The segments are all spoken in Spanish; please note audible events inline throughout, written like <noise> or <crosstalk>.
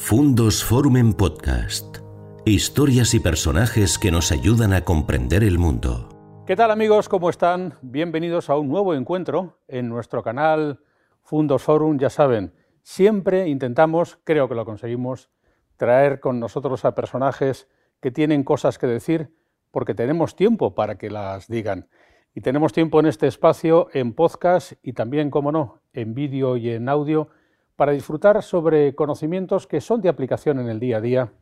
Fundos Forum en Podcast. Historias y personajes que nos ayudan a comprender el mundo. ¿Qué tal amigos? ¿Cómo están? Bienvenidos a un nuevo encuentro en nuestro canal Fundos Forum. Ya saben, siempre intentamos, creo que lo conseguimos, traer con nosotros a personajes que tienen cosas que decir porque tenemos tiempo para que las digan. Y tenemos tiempo en este espacio, en podcast y también, como no, en vídeo y en audio, para disfrutar sobre conocimientos que son de aplicación en el día a día.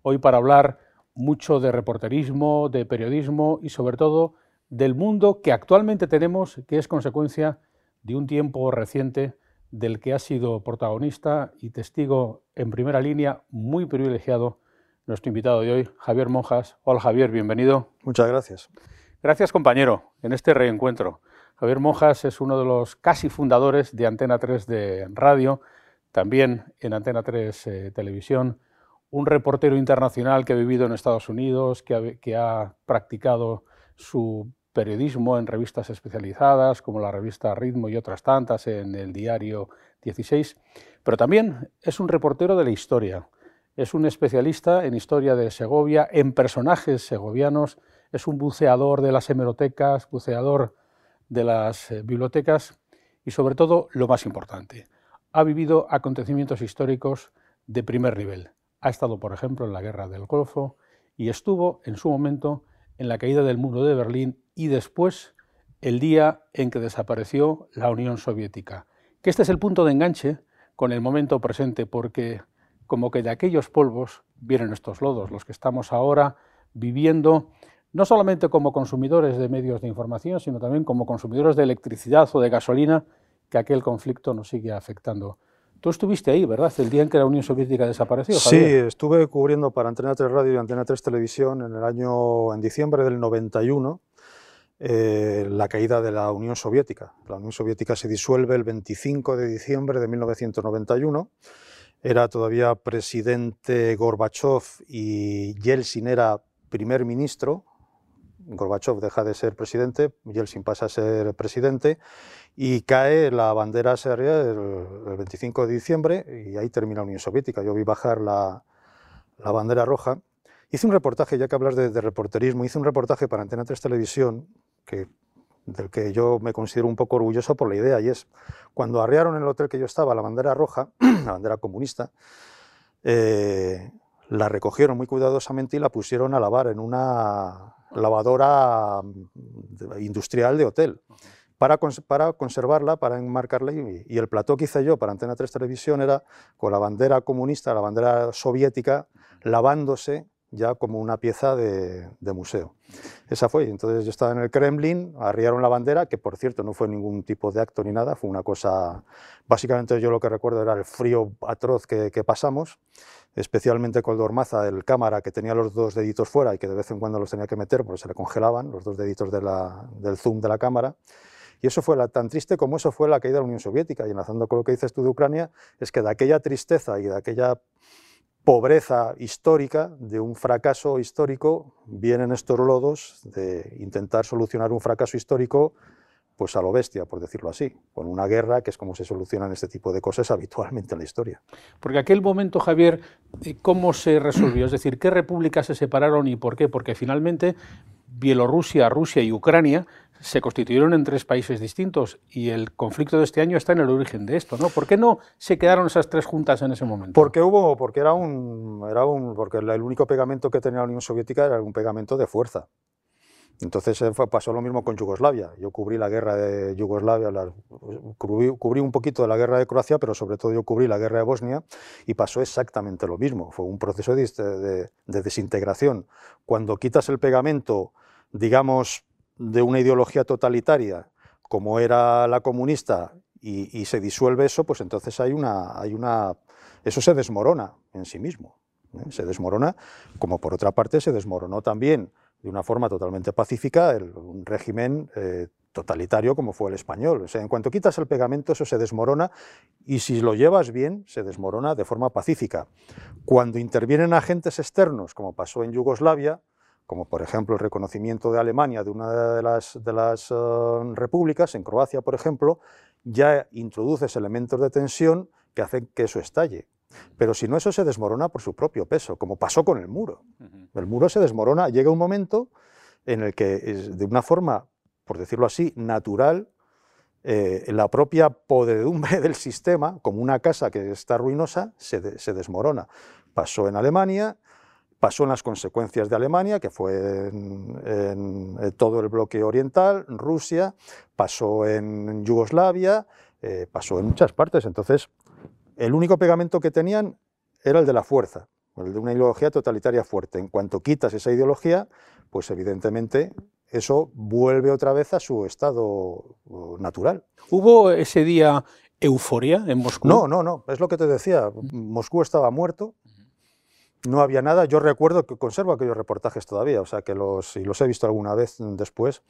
Hoy para hablar mucho de reporterismo, de periodismo y sobre todo del mundo que actualmente tenemos, que es consecuencia de un tiempo reciente del que ha sido protagonista y testigo en primera línea muy privilegiado nuestro invitado de hoy, Javier Monjas. Hola Javier, bienvenido. Muchas gracias. Gracias compañero en este reencuentro. Javier Monjas es uno de los casi fundadores de Antena 3 de radio, también en Antena 3 eh, Televisión, un reportero internacional que ha vivido en Estados Unidos, que ha, que ha practicado su periodismo en revistas especializadas como la revista Ritmo y otras tantas en el diario 16, pero también es un reportero de la historia. Es un especialista en historia de Segovia, en personajes segovianos, es un buceador de las hemerotecas, buceador de las eh, bibliotecas y sobre todo, lo más importante, ha vivido acontecimientos históricos de primer nivel. Ha estado, por ejemplo, en la Guerra del Golfo y estuvo en su momento en la caída del muro de Berlín y después el día en que desapareció la Unión Soviética. Que este es el punto de enganche con el momento presente, porque como que de aquellos polvos vienen estos lodos, los que estamos ahora viviendo no solamente como consumidores de medios de información, sino también como consumidores de electricidad o de gasolina, que aquel conflicto nos sigue afectando. Tú estuviste ahí, ¿verdad? El día en que la Unión Soviética desapareció. Sí, estuve cubriendo para Antena 3 Radio y Antena 3 Televisión en el año, en diciembre del 91, eh, la caída de la Unión Soviética. La Unión Soviética se disuelve el 25 de diciembre de 1991. Era todavía presidente Gorbachev y Yeltsin era primer ministro, Gorbachev deja de ser presidente, Yeltsin pasa a ser presidente y cae la bandera serbia el, 25 de diciembre y ahí termina la Unión Soviética. Yo vi bajar la, bandera roja. Hice un reportaje, ya que hablas de, reporterismo, hice un reportaje para Antena 3 Televisión que, del que yo me considero un poco orgulloso por la idea y es cuando arriaron en el hotel que yo estaba la bandera roja, <clears throat> la bandera comunista, eh, la recogieron muy cuidadosamente y la pusieron a lavar en una lavadora mm, industrial de hotel. Para, para, conservarla, para enmarcarla. Y, el plató que hice yo para Antena 3 Televisión era con la bandera comunista, la bandera soviética, lavándose ya como una pieza de, museo. Esa fue. Entonces yo estaba en el Kremlin, arriaron la bandera, que por cierto no fue ningún tipo de acto ni nada, fue una cosa... Básicamente yo lo que recuerdo era el frío atroz que, pasamos especialmente con Dormaza, el cámara que tenía los dos deditos fuera y que de vez en cuando los tenía que meter porque se le congelaban los dos deditos del zoom de la cámara. Y eso fue la, tan triste como eso fue la caída de la Unión Soviética. Y enlazando con lo que dices tú de Ucrania, es que de aquella tristeza y de aquella pobreza histórica, de un fracaso histórico, vienen estos lodos de intentar solucionar un fracaso histórico pues a lo bestia, por decirlo así, con una guerra que es como se solucionan este tipo de cosas <laughs> habitualmente en la historia. Porque aquel momento, Javier, eh, ¿cómo se resolvió? Es decir, ¿qué repúblicas se separaron y por qué? Porque finalmente Bielorrusia, Rusia y Ucrania se constituyeron en tres países distintos y el conflicto de este año está en el origen de esto, ¿no? ¿Por qué no se quedaron esas tres juntas en ese momento? Porque hubo, porque era un, era un, porque el único pegamento que tenía la Unión Soviética era un pegamento de fuerza. Entonces eh, pasó lo mismo con Yugoslavia. Yo cubrí la guerra de Yugoslavia, cubrí, un poquito de la guerra de Croacia, pero sobre todo yo cubrí la guerra de Bosnia y pasó exactamente lo mismo. Fue un proceso de, desintegración. Cuando quitas el pegamento, digamos, de una ideología totalitaria, como era la comunista, y, se disuelve eso, pues entonces hay una, hay una, eso se desmorona en sí mismo. ¿eh? Se desmorona, como por otra parte se desmoronó también de una forma totalmente pacífica un régimen eh, totalitario como fue el español. O sea, en cuanto quitas el pegamento, eso se desmorona y si lo llevas bien, se desmorona de forma pacífica. Cuando intervienen agentes externos, como pasó en Yugoslavia, como por ejemplo el reconocimiento de Alemania de una de las, de las eh, repúblicas, en Croacia por ejemplo, ya introduces elementos de tensión que hacen que eso estalle. Pero si no, eso se desmorona por su propio peso, como pasó con el muro. El muro se desmorona, llega un momento en el que, de una forma, por decirlo así, natural, eh, la propia podredumbre <laughs> del sistema, como una casa que está ruinosa, se, desmorona. Pasó en Alemania, pasó en las consecuencias de Alemania, que fue en, todo el bloque oriental, Rusia, pasó en Yugoslavia, eh, pasó en muchas partes. Entonces, el único pegamento que tenían era el de la fuerza, el de una ideología totalitaria fuerte. En cuanto quitas esa ideología, pues evidentemente eso vuelve otra vez a su estado uh, natural. ¿Hubo ese día euforia en Moscú? No, no, no, es lo que te decía. Moscú estaba muerto, no había nada. Yo recuerdo que conservo aquellos reportajes todavía, o sea que los, he visto alguna vez después.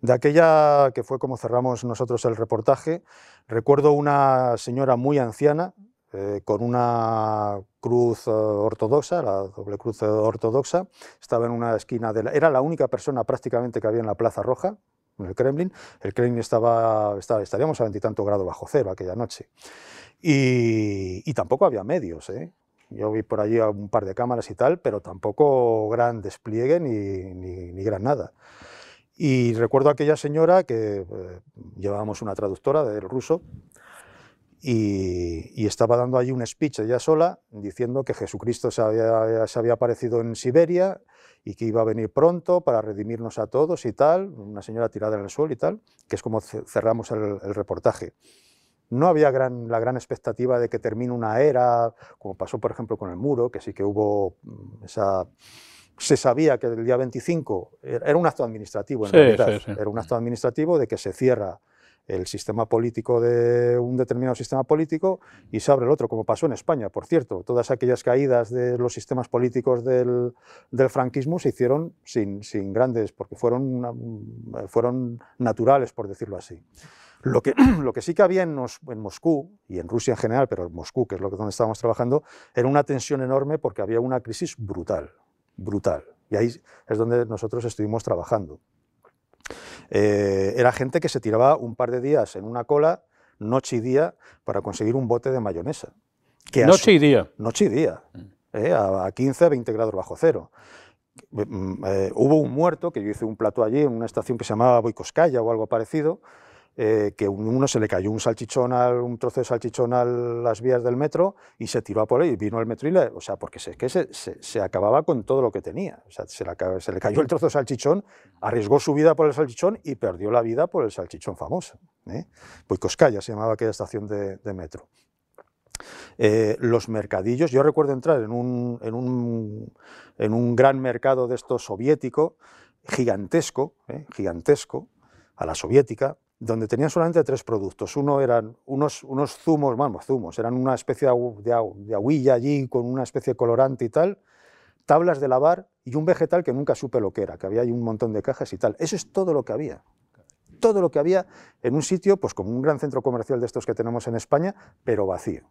De aquella que fue como cerramos nosotros el reportaje, recuerdo una señora muy anciana, eh, con una cruz eh, ortodoxa, la doble cruz ortodoxa, estaba en una esquina de la, era la única persona prácticamente que había en la Plaza Roja, en el Kremlin. El Kremlin estaba, estaba estaríamos a veintitantos grados bajo cero aquella noche. Y, y tampoco había medios, ¿eh? Yo vi por allí un par de cámaras y tal, pero tampoco gran despliegue ni, ni, gran nada. Y recuerdo a aquella señora que llevábamos una traductora del ruso, y, estaba dando allí un speech ella sola diciendo que Jesucristo se había, aparecido en Siberia y que iba a venir pronto para redimirnos a todos y tal, una señora tirada en el suelo y tal, que es como cerramos el, reportaje. No había gran, la gran expectativa de que termine una era, como pasó por ejemplo con el muro, que sí que hubo mm, esa... Se sabía que el día 25 era un acto administrativo, en realidad, era un acto administrativo de que se cierra el sistema político de un determinado sistema político y se abre el otro, como pasó en España, por cierto. Todas aquellas caídas de los sistemas políticos del, franquismo se hicieron sin, sin, grandes, porque fueron, fueron naturales, por decirlo así. Lo que, <clears throat> lo que sí que había en, en, Moscú, y en Rusia en general, pero en Moscú, que es lo que donde estábamos trabajando, era una tensión enorme porque había una crisis brutal, brutal. Y ahí es donde nosotros estuvimos trabajando. Eh, era gente que se tiraba un par de días en una cola, noche y día, para conseguir un bote de mayonesa. noche y día. Noche y día, mm. eh, a, 15, 20 grados bajo cero. Mm, eh, hubo un muerto, que yo hice un plato allí, en una estación que se llamaba Boicoskaya o algo parecido, eh, que uno se le cayó un salchichón, un trozo de salchichón a las vías del metro y se tiró a por ahí, y vino el metro y le, o sea, porque se, que se, se, acababa con todo lo que tenía. O sea, se, le, cayó el trozo de salchichón, arriesgó su vida por el salchichón y perdió la vida por el salchichón famoso. ¿eh? Se llamaba aquella estación de, metro. Eh, los mercadillos, yo recuerdo entrar en un, en un, en un gran mercado de esto soviético, gigantesco, ¿eh? gigantesco, a la soviética, donde tenían solamente tres productos. Uno eran unos, unos zumos, vamos, zumos, eran una especie de, de, aguilla allí con una especie de colorante y tal, tablas de lavar y un vegetal que nunca supe lo que era, que había ahí un montón de cajas y tal. Eso es todo lo que había. Todo lo que había en un sitio, pues como un gran centro comercial de estos que tenemos en España, pero vacío.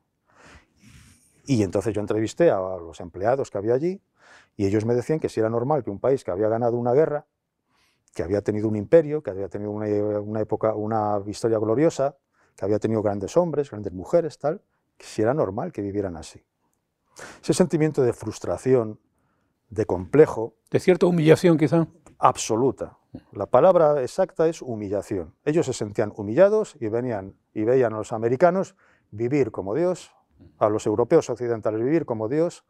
Y entonces yo entrevisté a los empleados que había allí y ellos me decían que si era normal que un país que había ganado una guerra que había tenido un imperio, que había tenido una, época, una historia gloriosa, que había tenido grandes hombres, grandes mujeres, tal, que si era normal que vivieran así. Ese sentimiento de frustración, de complejo... ¿De cierta humillación quizá? Absoluta. La palabra exacta es humillación. Ellos se sentían humillados y, venían, y veían a los americanos vivir como Dios, a los europeos occidentales vivir como Dios,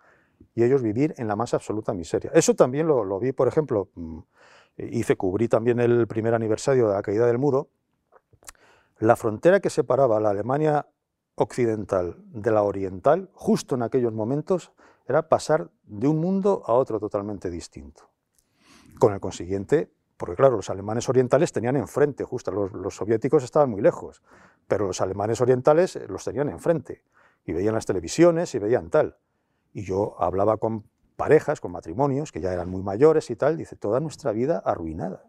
y ellos vivir en la más absoluta miseria. Eso también lo, lo vi, por ejemplo, mm, hice, cubrí también el primer aniversario de la caída del muro, la frontera que separaba la Alemania occidental de la oriental, justo en aquellos momentos, era pasar de un mundo a otro totalmente distinto. Con el consiguiente, porque claro, los alemanes orientales tenían enfrente, justo los, los soviéticos estaban muy lejos, pero los alemanes orientales los tenían enfrente, y veían las televisiones y veían tal. Y yo hablaba con parejas, con matrimonios, que ya eran muy mayores y tal, dice, toda nuestra vida arruinada,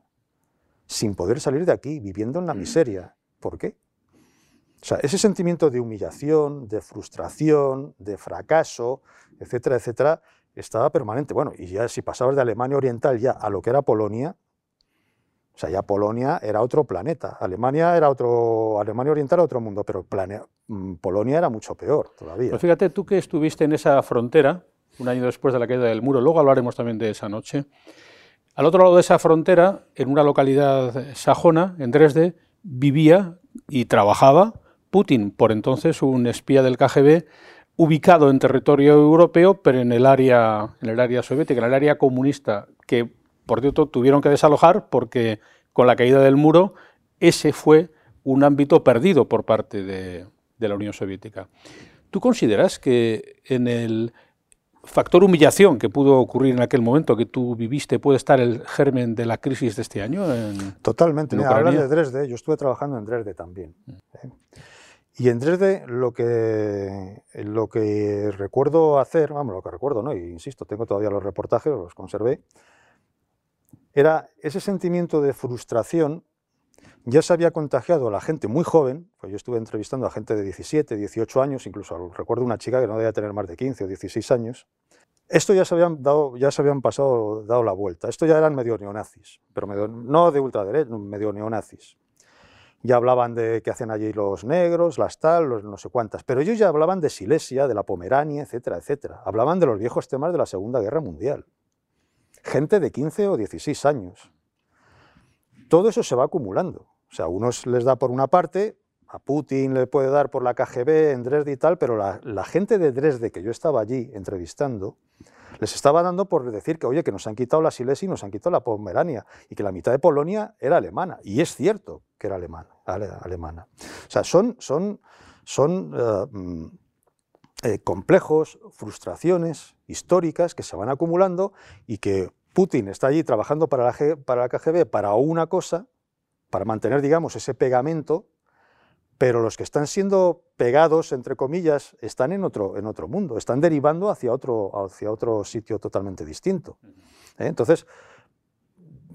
sin poder salir de aquí, viviendo en la mm. miseria. ¿Por qué? O sea, ese sentimiento de humillación, de frustración, de fracaso, etcétera, etcétera, estaba permanente. Bueno, y ya si pasabas de Alemania Oriental ya a lo que era Polonia, O sea, ya Polonia era otro planeta. Alemania era otro, Alemania Oriental era otro mundo, pero mm, Polonia era mucho peor todavía. Pues fíjate, tú que estuviste en esa frontera, un año después de la caída del muro, luego hablaremos también de esa noche. Al otro lado de esa frontera, en una localidad sajona, en Dresde, vivía y trabajaba Putin, por entonces un espía del KGB ubicado en territorio europeo, pero en el área, en el área soviética, en el área comunista, que por cierto tuvieron que desalojar porque con la caída del muro ese fue un ámbito perdido por parte de, de la Unión Soviética. ¿Tú consideras que en el factor humillación que pudo ocurrir en aquel momento que tú viviste puede estar el germen de la crisis de este año? Totalmente. En de Dresde, yo estuve trabajando en Dresde también. ¿eh? Y en Dresde lo que, lo que recuerdo hacer, vamos, lo que recuerdo, ¿no? Y insisto, tengo todavía los reportajes, los conservé, era ese sentimiento de frustración ya se había contagiado a la gente muy joven, pues yo estuve entrevistando a gente de 17, 18 años, incluso recuerdo una chica que no debía tener más de 15 o 16 años. Esto ya se habían, dado, ya se habían pasado, dado la vuelta. Esto ya eran medio neonazis, pero no de ultraderecha, medio neonazis. Ya hablaban de qué hacen allí los negros, las tal, los no sé cuántas. Pero ellos ya hablaban de Silesia, de la Pomerania, etcétera, etcétera. Hablaban de los viejos temas de la Segunda Guerra Mundial. Gente de 15 o 16 años. Todo eso se va acumulando. O sea, unos les da por una parte, a Putin le puede dar por la KGB en Dresde y tal, pero la, gente de Dresde que yo estaba allí entrevistando, les estaba dando por decir que, oye, que nos han quitado la Silesia y nos han quitado la Pomerania, y que la mitad de Polonia era alemana. Y es cierto que era alemana. alemana. O sea, son, son, son eh, mm, eh, complejos, frustraciones históricas que se van acumulando y que Putin está allí trabajando para la, para la KGB para una cosa para mantener, digamos, ese pegamento, pero los que están siendo pegados, entre comillas, están en otro, en otro mundo, están derivando hacia otro, hacia otro sitio totalmente distinto. ¿eh? Entonces,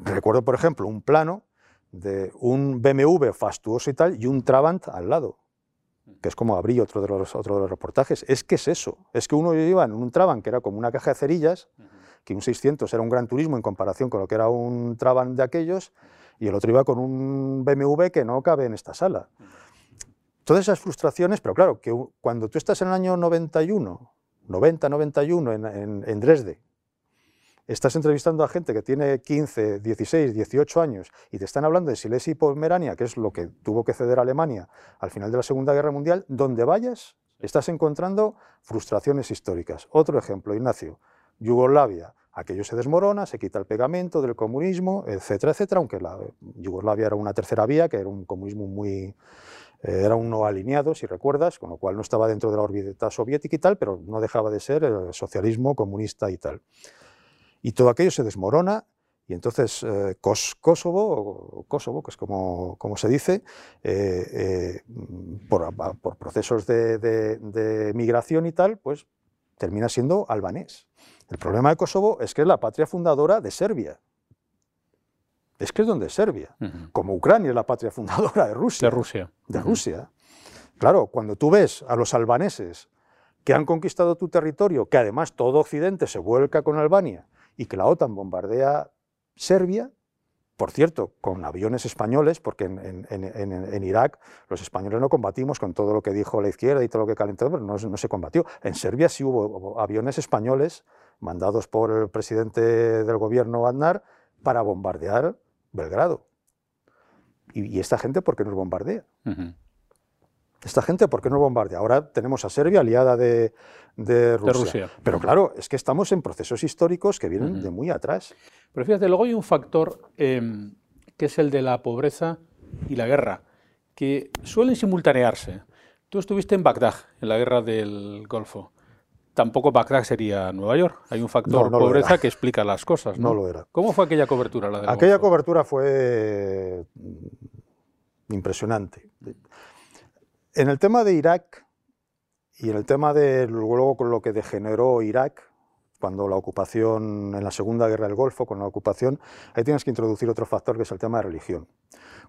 recuerdo, por ejemplo, un plano de un BMW fastuoso y tal y un Trabant al lado, que es como abrí otro de los, otro de los reportajes. Es que es eso, es que uno iba en un Trabant que era como una caja de cerillas, que un 600 era un gran turismo en comparación con lo que era un Trabant de aquellos, y el otro iba con un BMW que no cabe en esta sala. Todas esas frustraciones, pero claro, que cuando tú estás en el año 91, 90, 91 en, en, en Dresde, estás entrevistando a gente que tiene 15, 16, 18 años y te están hablando de Silesia y Pomerania, que es lo que tuvo que ceder Alemania al final de la Segunda Guerra Mundial, donde vayas estás encontrando frustraciones históricas. Otro ejemplo, Ignacio, Yugoslavia, aquello se desmorona, se quita el pegamento del comunismo, etcétera, etcétera, aunque la Yugoslavia era una tercera vía, que era un comunismo muy... Eh, era un no alineado, si recuerdas, con lo cual no estaba dentro de la órbita soviética y tal, pero no dejaba de ser el socialismo comunista y tal. Y todo aquello se desmorona y entonces eh, Kosovo, o Kosovo, que es como, se dice, eh, por, por, procesos de migración y tal, pues termina siendo albanés. El problema de Kosovo es que es la patria fundadora de Serbia. Es que es donde es Serbia. Como Ucrania es la patria fundadora de Rusia. De Rusia. De Rusia. Claro, cuando tú ves a los albaneses que han conquistado tu territorio, que además todo Occidente se vuelca con Albania y que la OTAN bombardea Serbia, por cierto, con aviones españoles, porque en, Irak los españoles no combatimos con todo lo que dijo la izquierda y todo lo que calentó, pero no, se combatió. En Serbia sí hubo aviones españoles mandados por el presidente del gobierno Aznar para bombardear Belgrado. ¿Y, esta gente por qué nos bombardea? Esta gente, ¿por qué nos bombardea? Ahora tenemos a Serbia aliada de, Rusia. Pero claro, es que estamos en procesos históricos que vienen de muy atrás. Pero fíjate, luego hay un factor em, que es el de la pobreza y la guerra, que suelen simultanearse. Tú estuviste en Bagdad, en la guerra del Golfo. Tampoco Bagdad sería Nueva York. Hay un factor pobreza que explica las cosas. ¿no? no lo era. ¿Cómo fue aquella cobertura? La aquella cobertura fue impresionante. En el tema de Irak y en el tema de luego con lo que degeneró Irak, cuando la ocupación, en la Segunda Guerra del Golfo, con la ocupación, ahí tienes que introducir otro factor que es el tema de religión.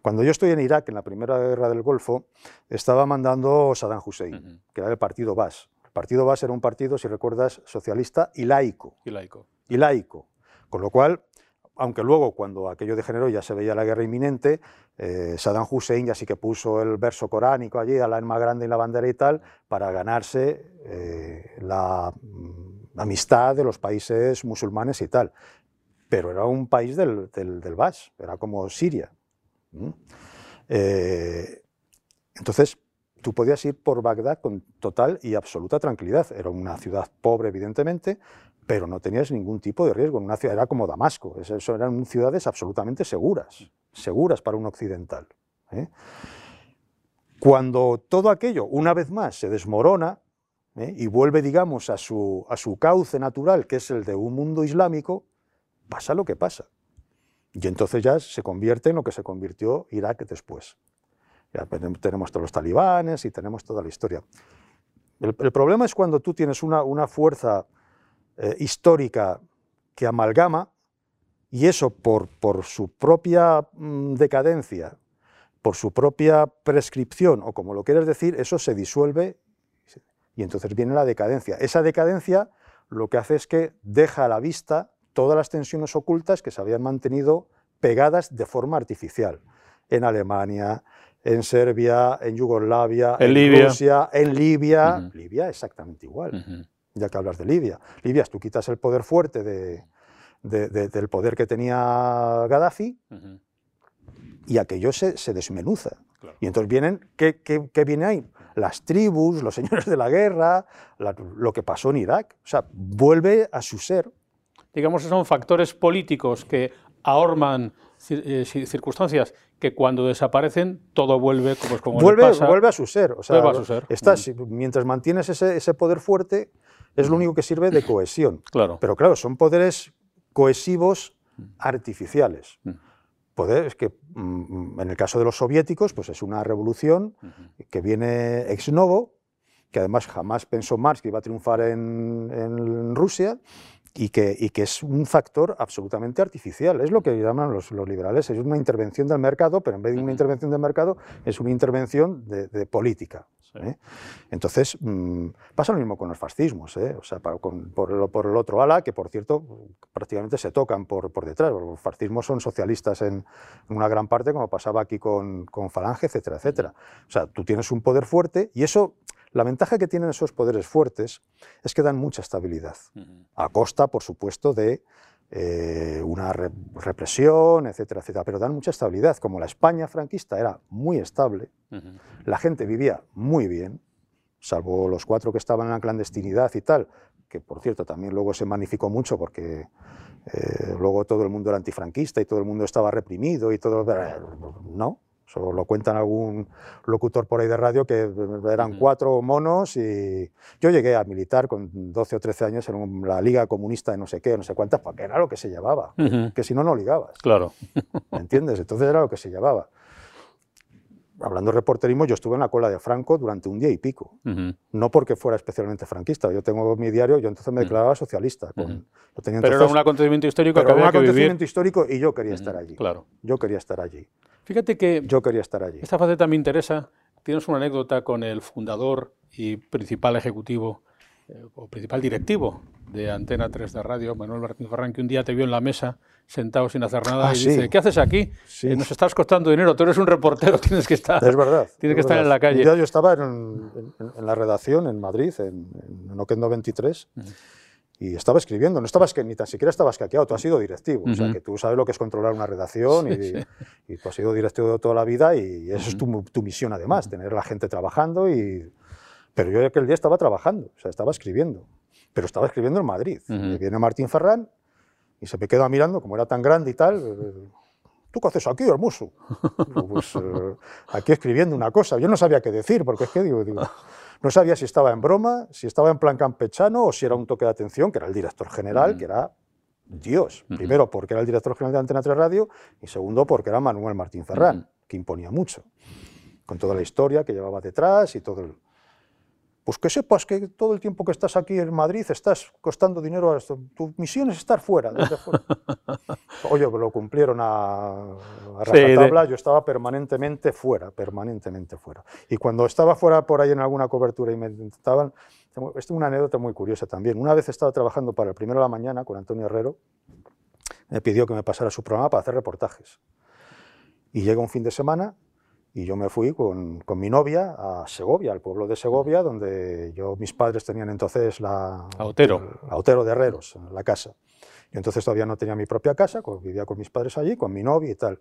Cuando yo estoy en Irak, en la Primera Guerra del Golfo, estaba mandando Saddam Hussein, que era el partido Bas. Partido Bas era un partido, si recuerdas, socialista y laico. Y laico. Y laico. Con lo cual, aunque luego cuando aquello degeneró ya se veía la guerra inminente, eh, Saddam Hussein ya sí que puso el verso coránico allí, a la más grande y la bandera y tal, para ganarse eh, la mm, amistad de los países musulmanes y tal. Pero era un país del, del, era como Siria. Eh, entonces, tú podías ir por Bagdad con total y absoluta tranquilidad. Era una ciudad pobre, evidentemente, pero no tenías ningún tipo de riesgo. Una ciudad era como Damasco, eso eran ciudades absolutamente seguras, seguras para un occidental. ¿eh? Cuando todo aquello, una vez más, se desmorona ¿eh? y vuelve, digamos, a su cauce natural, que es el de un mundo islámico, pasa lo que pasa. Y entonces ya se convierte en lo que se convirtió Irak después. Ya tenemos todos los talibanes y tenemos toda la historia. El, problema es cuando tú tienes una, una fuerza eh, histórica que amalgama y eso por, por su propia mm, decadencia, por su propia prescripción o como lo quieras decir, eso se disuelve y entonces viene la decadencia. Esa decadencia lo que hace es que deja a la vista todas las tensiones ocultas que se habían mantenido pegadas de forma artificial en Alemania, en Serbia, en Yugoslavia, en, Rusia, en Libia. Libia exactamente igual ya que hablas de Libia. Libia, tú quitas el poder fuerte de, del poder que tenía Gaddafi y aquello se, se desmenuza. Y entonces vienen, ¿qué, ¿qué, viene ahí? Las tribus, los señores de la guerra, lo que pasó en Irak. O sea, vuelve a su ser. Digamos que son factores políticos que ahorman circunstancias que cuando desaparecen todo vuelve como, como vuelve, vuelve a su ser. O sea, vuelve a su ser. Estás, Mientras mantienes ese, ese poder fuerte, es lo único que sirve de cohesión. <coughs> Claro. Pero claro, son poderes cohesivos artificiales. Poderes que, mm, en el caso de los soviéticos, pues es una revolución que viene ex novo, que además jamás pensó Marx que iba a triunfar en, en Rusia, y que, y que, es un factor absolutamente artificial. Es lo que llaman los, los, liberales, es una intervención del mercado, pero en vez de una intervención del mercado, es una intervención de, de política. ¿Eh? Entonces, mmm, pasa lo mismo con los fascismos, ¿eh? o sea, para, con, por, el, por, el, otro ala, que por cierto prácticamente se tocan por, por detrás. Los fascismos son socialistas en, en, una gran parte, como pasaba aquí con, con Falange, etcétera, etcétera. O sea, tú tienes un poder fuerte y eso la ventaja que tienen esos poderes fuertes es que dan mucha estabilidad, a costa, por supuesto, de eh, una re represión, etcétera, etcétera, pero dan mucha estabilidad. Como la España franquista era muy estable, uh -huh. la gente vivía muy bien, salvo los cuatro que estaban en la clandestinidad y tal, que por cierto también luego se magnificó mucho porque eh, luego todo el mundo era antifranquista y todo el mundo estaba reprimido y todo... No, Solo lo cuentan algún locutor por ahí de radio que eran cuatro monos y yo llegué a militar con 12 o 13 años en la Liga Comunista de no sé qué, no sé cuántas, porque era lo que se llevaba, uh -huh. que si no, no ligabas. Claro. ¿Me entiendes? Entonces era lo que se llevaba. Hablando de reporterismo, yo estuve en la cola de Franco durante un día y pico. Uh -huh. No porque fuera especialmente franquista. Yo tengo mi diario, yo entonces me declaraba socialista. Con, uh -huh. lo tenía entonces, pero era un acontecimiento histórico pero que había un acontecimiento que histórico y yo quería estar allí. Claro. Yo quería estar allí. Fíjate que yo quería estar allí. Esta faceta me interesa. Tienes una anécdota con el fundador y principal ejecutivo eh, o principal directivo de Antena 3 de radio, Manuel Martín Ferrán, que un día te vio en la mesa sentado sin hacer nada Ah, y sí. dice, ¿qué haces aquí? Sí. Eh, nos estás costando dinero, tú eres un reportero, <laughs> tienes que estar, Es verdad. tienes es que estar verdad. en la calle. Yo estaba en, en- en la redacción en Madrid, en, en Oquendo 23, y estaba escribiendo. No estabas que ni tan siquiera estabas hackeado, tú has sido directivo. O sea, que tú sabes lo que es controlar una redacción y, y tú has sido directivo toda la vida y eso es tu, tu misión además, tener a la gente trabajando. Y... Pero yo aquel día estaba trabajando, o sea, estaba escribiendo. Pero estaba escribiendo en Madrid. Ujú. Y viene Martín Ferrán y se me queda mirando, como era tan grande y tal. eh, ¿Tú qué haces aquí, hermoso? <laughs> Pues eh, aquí escribiendo una cosa. Yo no sabía qué decir, porque es que digo, digo, no sabía si estaba en broma, si estaba en plan campechano o si era un toque de atención, que era el director general, que era Dios. Ujú. Primero, porque era el director general de Antena 3 Radio, y segundo, porque era Manuel Martín Ferrán, que imponía mucho, con toda la historia que llevaba detrás y todo el... Pues que sepas que todo el tiempo que estás aquí en Madrid estás costando dinero a esto. Tu misión es estar fuera. desde <laughs> fuera. Oye, pues lo cumplieron a, a Sí, de- rajatabla. Yo estaba permanentemente fuera, permanentemente fuera. Y cuando estaba fuera por ahí en alguna cobertura y me intentaban... Esto es una anécdota muy curiosa también. Una vez estaba trabajando para el Primero de la Mañana con Antonio Herrero, me pidió que me pasara su programa para hacer reportajes. Y llega un fin de semana y yo me fui con, con, mi novia a Segovia, al pueblo de Segovia, donde yo, mis padres tenían entonces la... Otero. La Otero de Herreros, la casa. Y entonces todavía no tenía mi propia casa, vivía con mis padres allí, con mi novia y tal.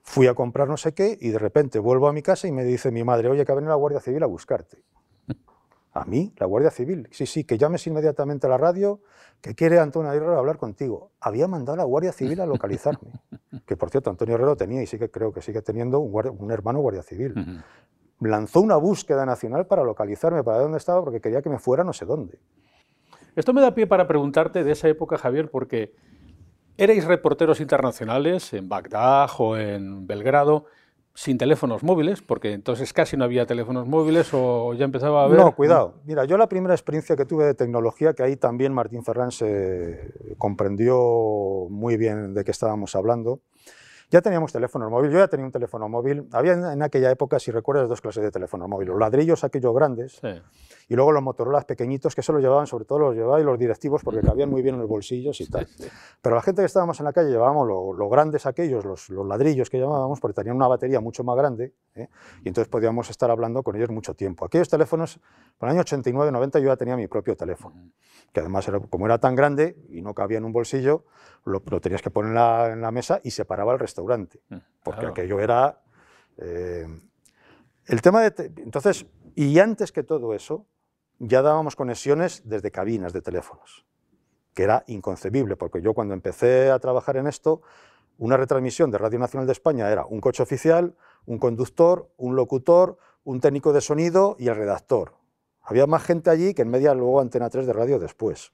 Fui a comprar no sé qué y de repente vuelvo a mi casa y me dice mi madre, oye, que ha venido la Guardia Civil a buscarte. ¿A mí? ¿La Guardia Civil? Sí, sí, que llames inmediatamente a la radio, que quiere Antonio Herrero hablar contigo. Había mandado a la Guardia Civil a localizarme. <laughs> que por cierto, Antonio Herrero tenía y sigue, creo que sigue teniendo un, hermano Guardia Civil. Lanzó una búsqueda nacional para localizarme, para ver dónde estaba, porque quería que me fuera no sé dónde. Esto me da pie para preguntarte de esa época, Javier, porque erais reporteros internacionales en Bagdad o en Belgrado sin teléfonos móviles, porque entonces casi no había teléfonos móviles o ya empezaba a haber... No, cuidado. Mira, yo la primera experiencia que tuve de tecnología, que ahí también Martín Ferrán se comprendió muy bien de qué estábamos hablando, ya teníamos teléfonos móviles, yo ya tenía un teléfono móvil. Había en, aquella época, si recuerdas, dos clases de teléfonos móviles. Los ladrillos aquellos grandes y luego los Motorola pequeñitos, que eso los llevaban, sobre todo los llevaban los directivos porque cabían muy bien en los bolsillos y tal. Pero la gente que estábamos en la calle llevábamos los grandes aquellos, los, ladrillos que llamábamos, porque tenían una batería mucho más grande ¿eh? y entonces podíamos estar hablando con ellos mucho tiempo. Aquellos teléfonos, por el año 89-90 yo ya tenía mi propio teléfono, que además era, como era tan grande y no cabía en un bolsillo, lo, tenías que poner en la, mesa y separaba el restaurante, mm, porque aquello era... Eh, el tema de... Entonces, y antes que todo eso, ya dábamos conexiones desde cabinas de teléfonos, que era inconcebible, porque yo cuando empecé a trabajar en esto, una retransmisión de Radio Nacional de España era un coche oficial, un conductor, un locutor, un técnico de sonido y el redactor. Había más gente allí que en media luego Antena 3 de radio después.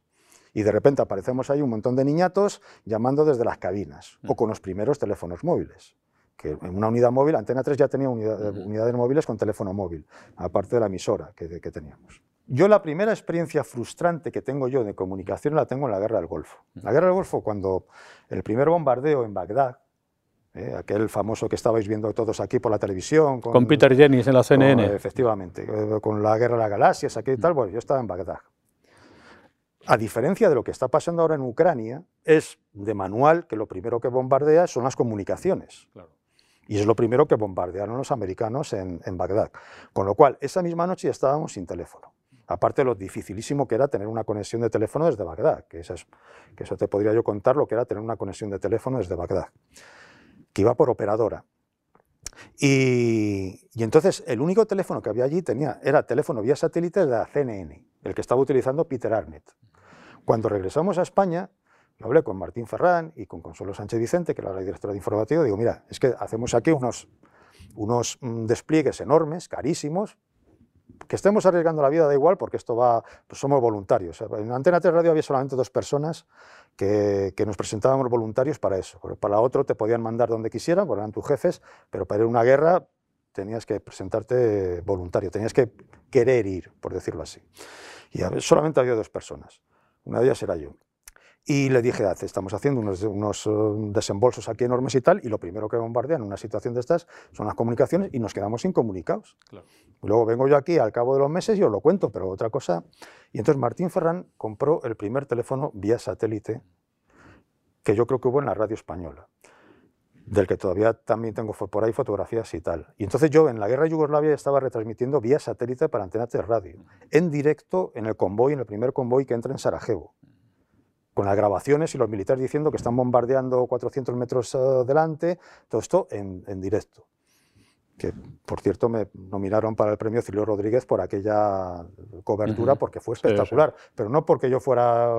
Y de repente aparecemos ahí un montón de niñatos llamando desde las cabinas o mm. con los primeros teléfonos móviles. Que en una unidad móvil, Antena 3 ya tenía unidades móviles con teléfono móvil, aparte de la emisora que, que teníamos. Yo la primera experiencia frustrante que tengo yo de comunicación la tengo en la Guerra del Golfo. La Guerra del Golfo, cuando el primer bombardeo en Bagdad, eh, aquel famoso que estabais viendo todos aquí por la televisión. Con, Peter Jennings en la CNN. efectivamente, eh, con la Guerra de las Galaxias, aquí y tal, bueno, yo estaba en Bagdad. A diferencia de lo que está pasando ahora en Ucrania, es de manual que lo primero que bombardea son las comunicaciones. Y es lo primero que bombardearon los americanos en, en Bagdad. Con lo cual, esa misma noche estábamos sin teléfono. Aparte de lo dificilísimo que era tener una conexión de teléfono desde Bagdad, que, eso, que eso te podría yo contar lo que era tener una conexión de teléfono desde Bagdad, que iba por operadora. Y, entonces el único teléfono que había allí tenía, era teléfono vía satélite de la CNN, el que estaba utilizando Peter Arnett. Cuando regresamos a España, yo hablé con Martín Ferrán y con Consuelo Sánchez Vicente, que era la directora de informativo, digo, mira, es que hacemos aquí unos, unos mm, despliegues enormes, carísimos, que estemos arriesgando la vida da igual porque esto va, pues somos voluntarios. En Antena 3 Radio había solamente dos personas que, que, nos presentábamos voluntarios para eso. Para otro te podían mandar donde quisieran, porque eran tus jefes, pero para ir a una guerra tenías que presentarte voluntario, tenías que querer ir, por decirlo así. Y solamente había dos personas. Una de ellas era yo. Y le dije, estamos haciendo unos, eh, desembolsos aquí enormes y tal, y lo primero que bombardean en una situación de estas son las comunicaciones y nos quedamos incomunicados. Claro. Luego vengo yo aquí al cabo de los meses y os lo cuento, pero otra cosa. Y entonces Martín Ferrán compró el primer teléfono vía satélite que yo creo que hubo en la radio española, del que todavía también tengo por ahí fotografías y tal. Y entonces yo en la guerra de Yugoslavia estaba retransmitiendo vía satélite para Antena de Radio, en directo en el convoy, en el primer convoy que entra en Sarajevo con las grabaciones y los militares diciendo que están bombardeando 400 metros uh, delante, todo esto en, directo. Que, por cierto, me nominaron para el premio Cilio Rodríguez por aquella cobertura, porque fue espectacular. Pero no porque yo fuera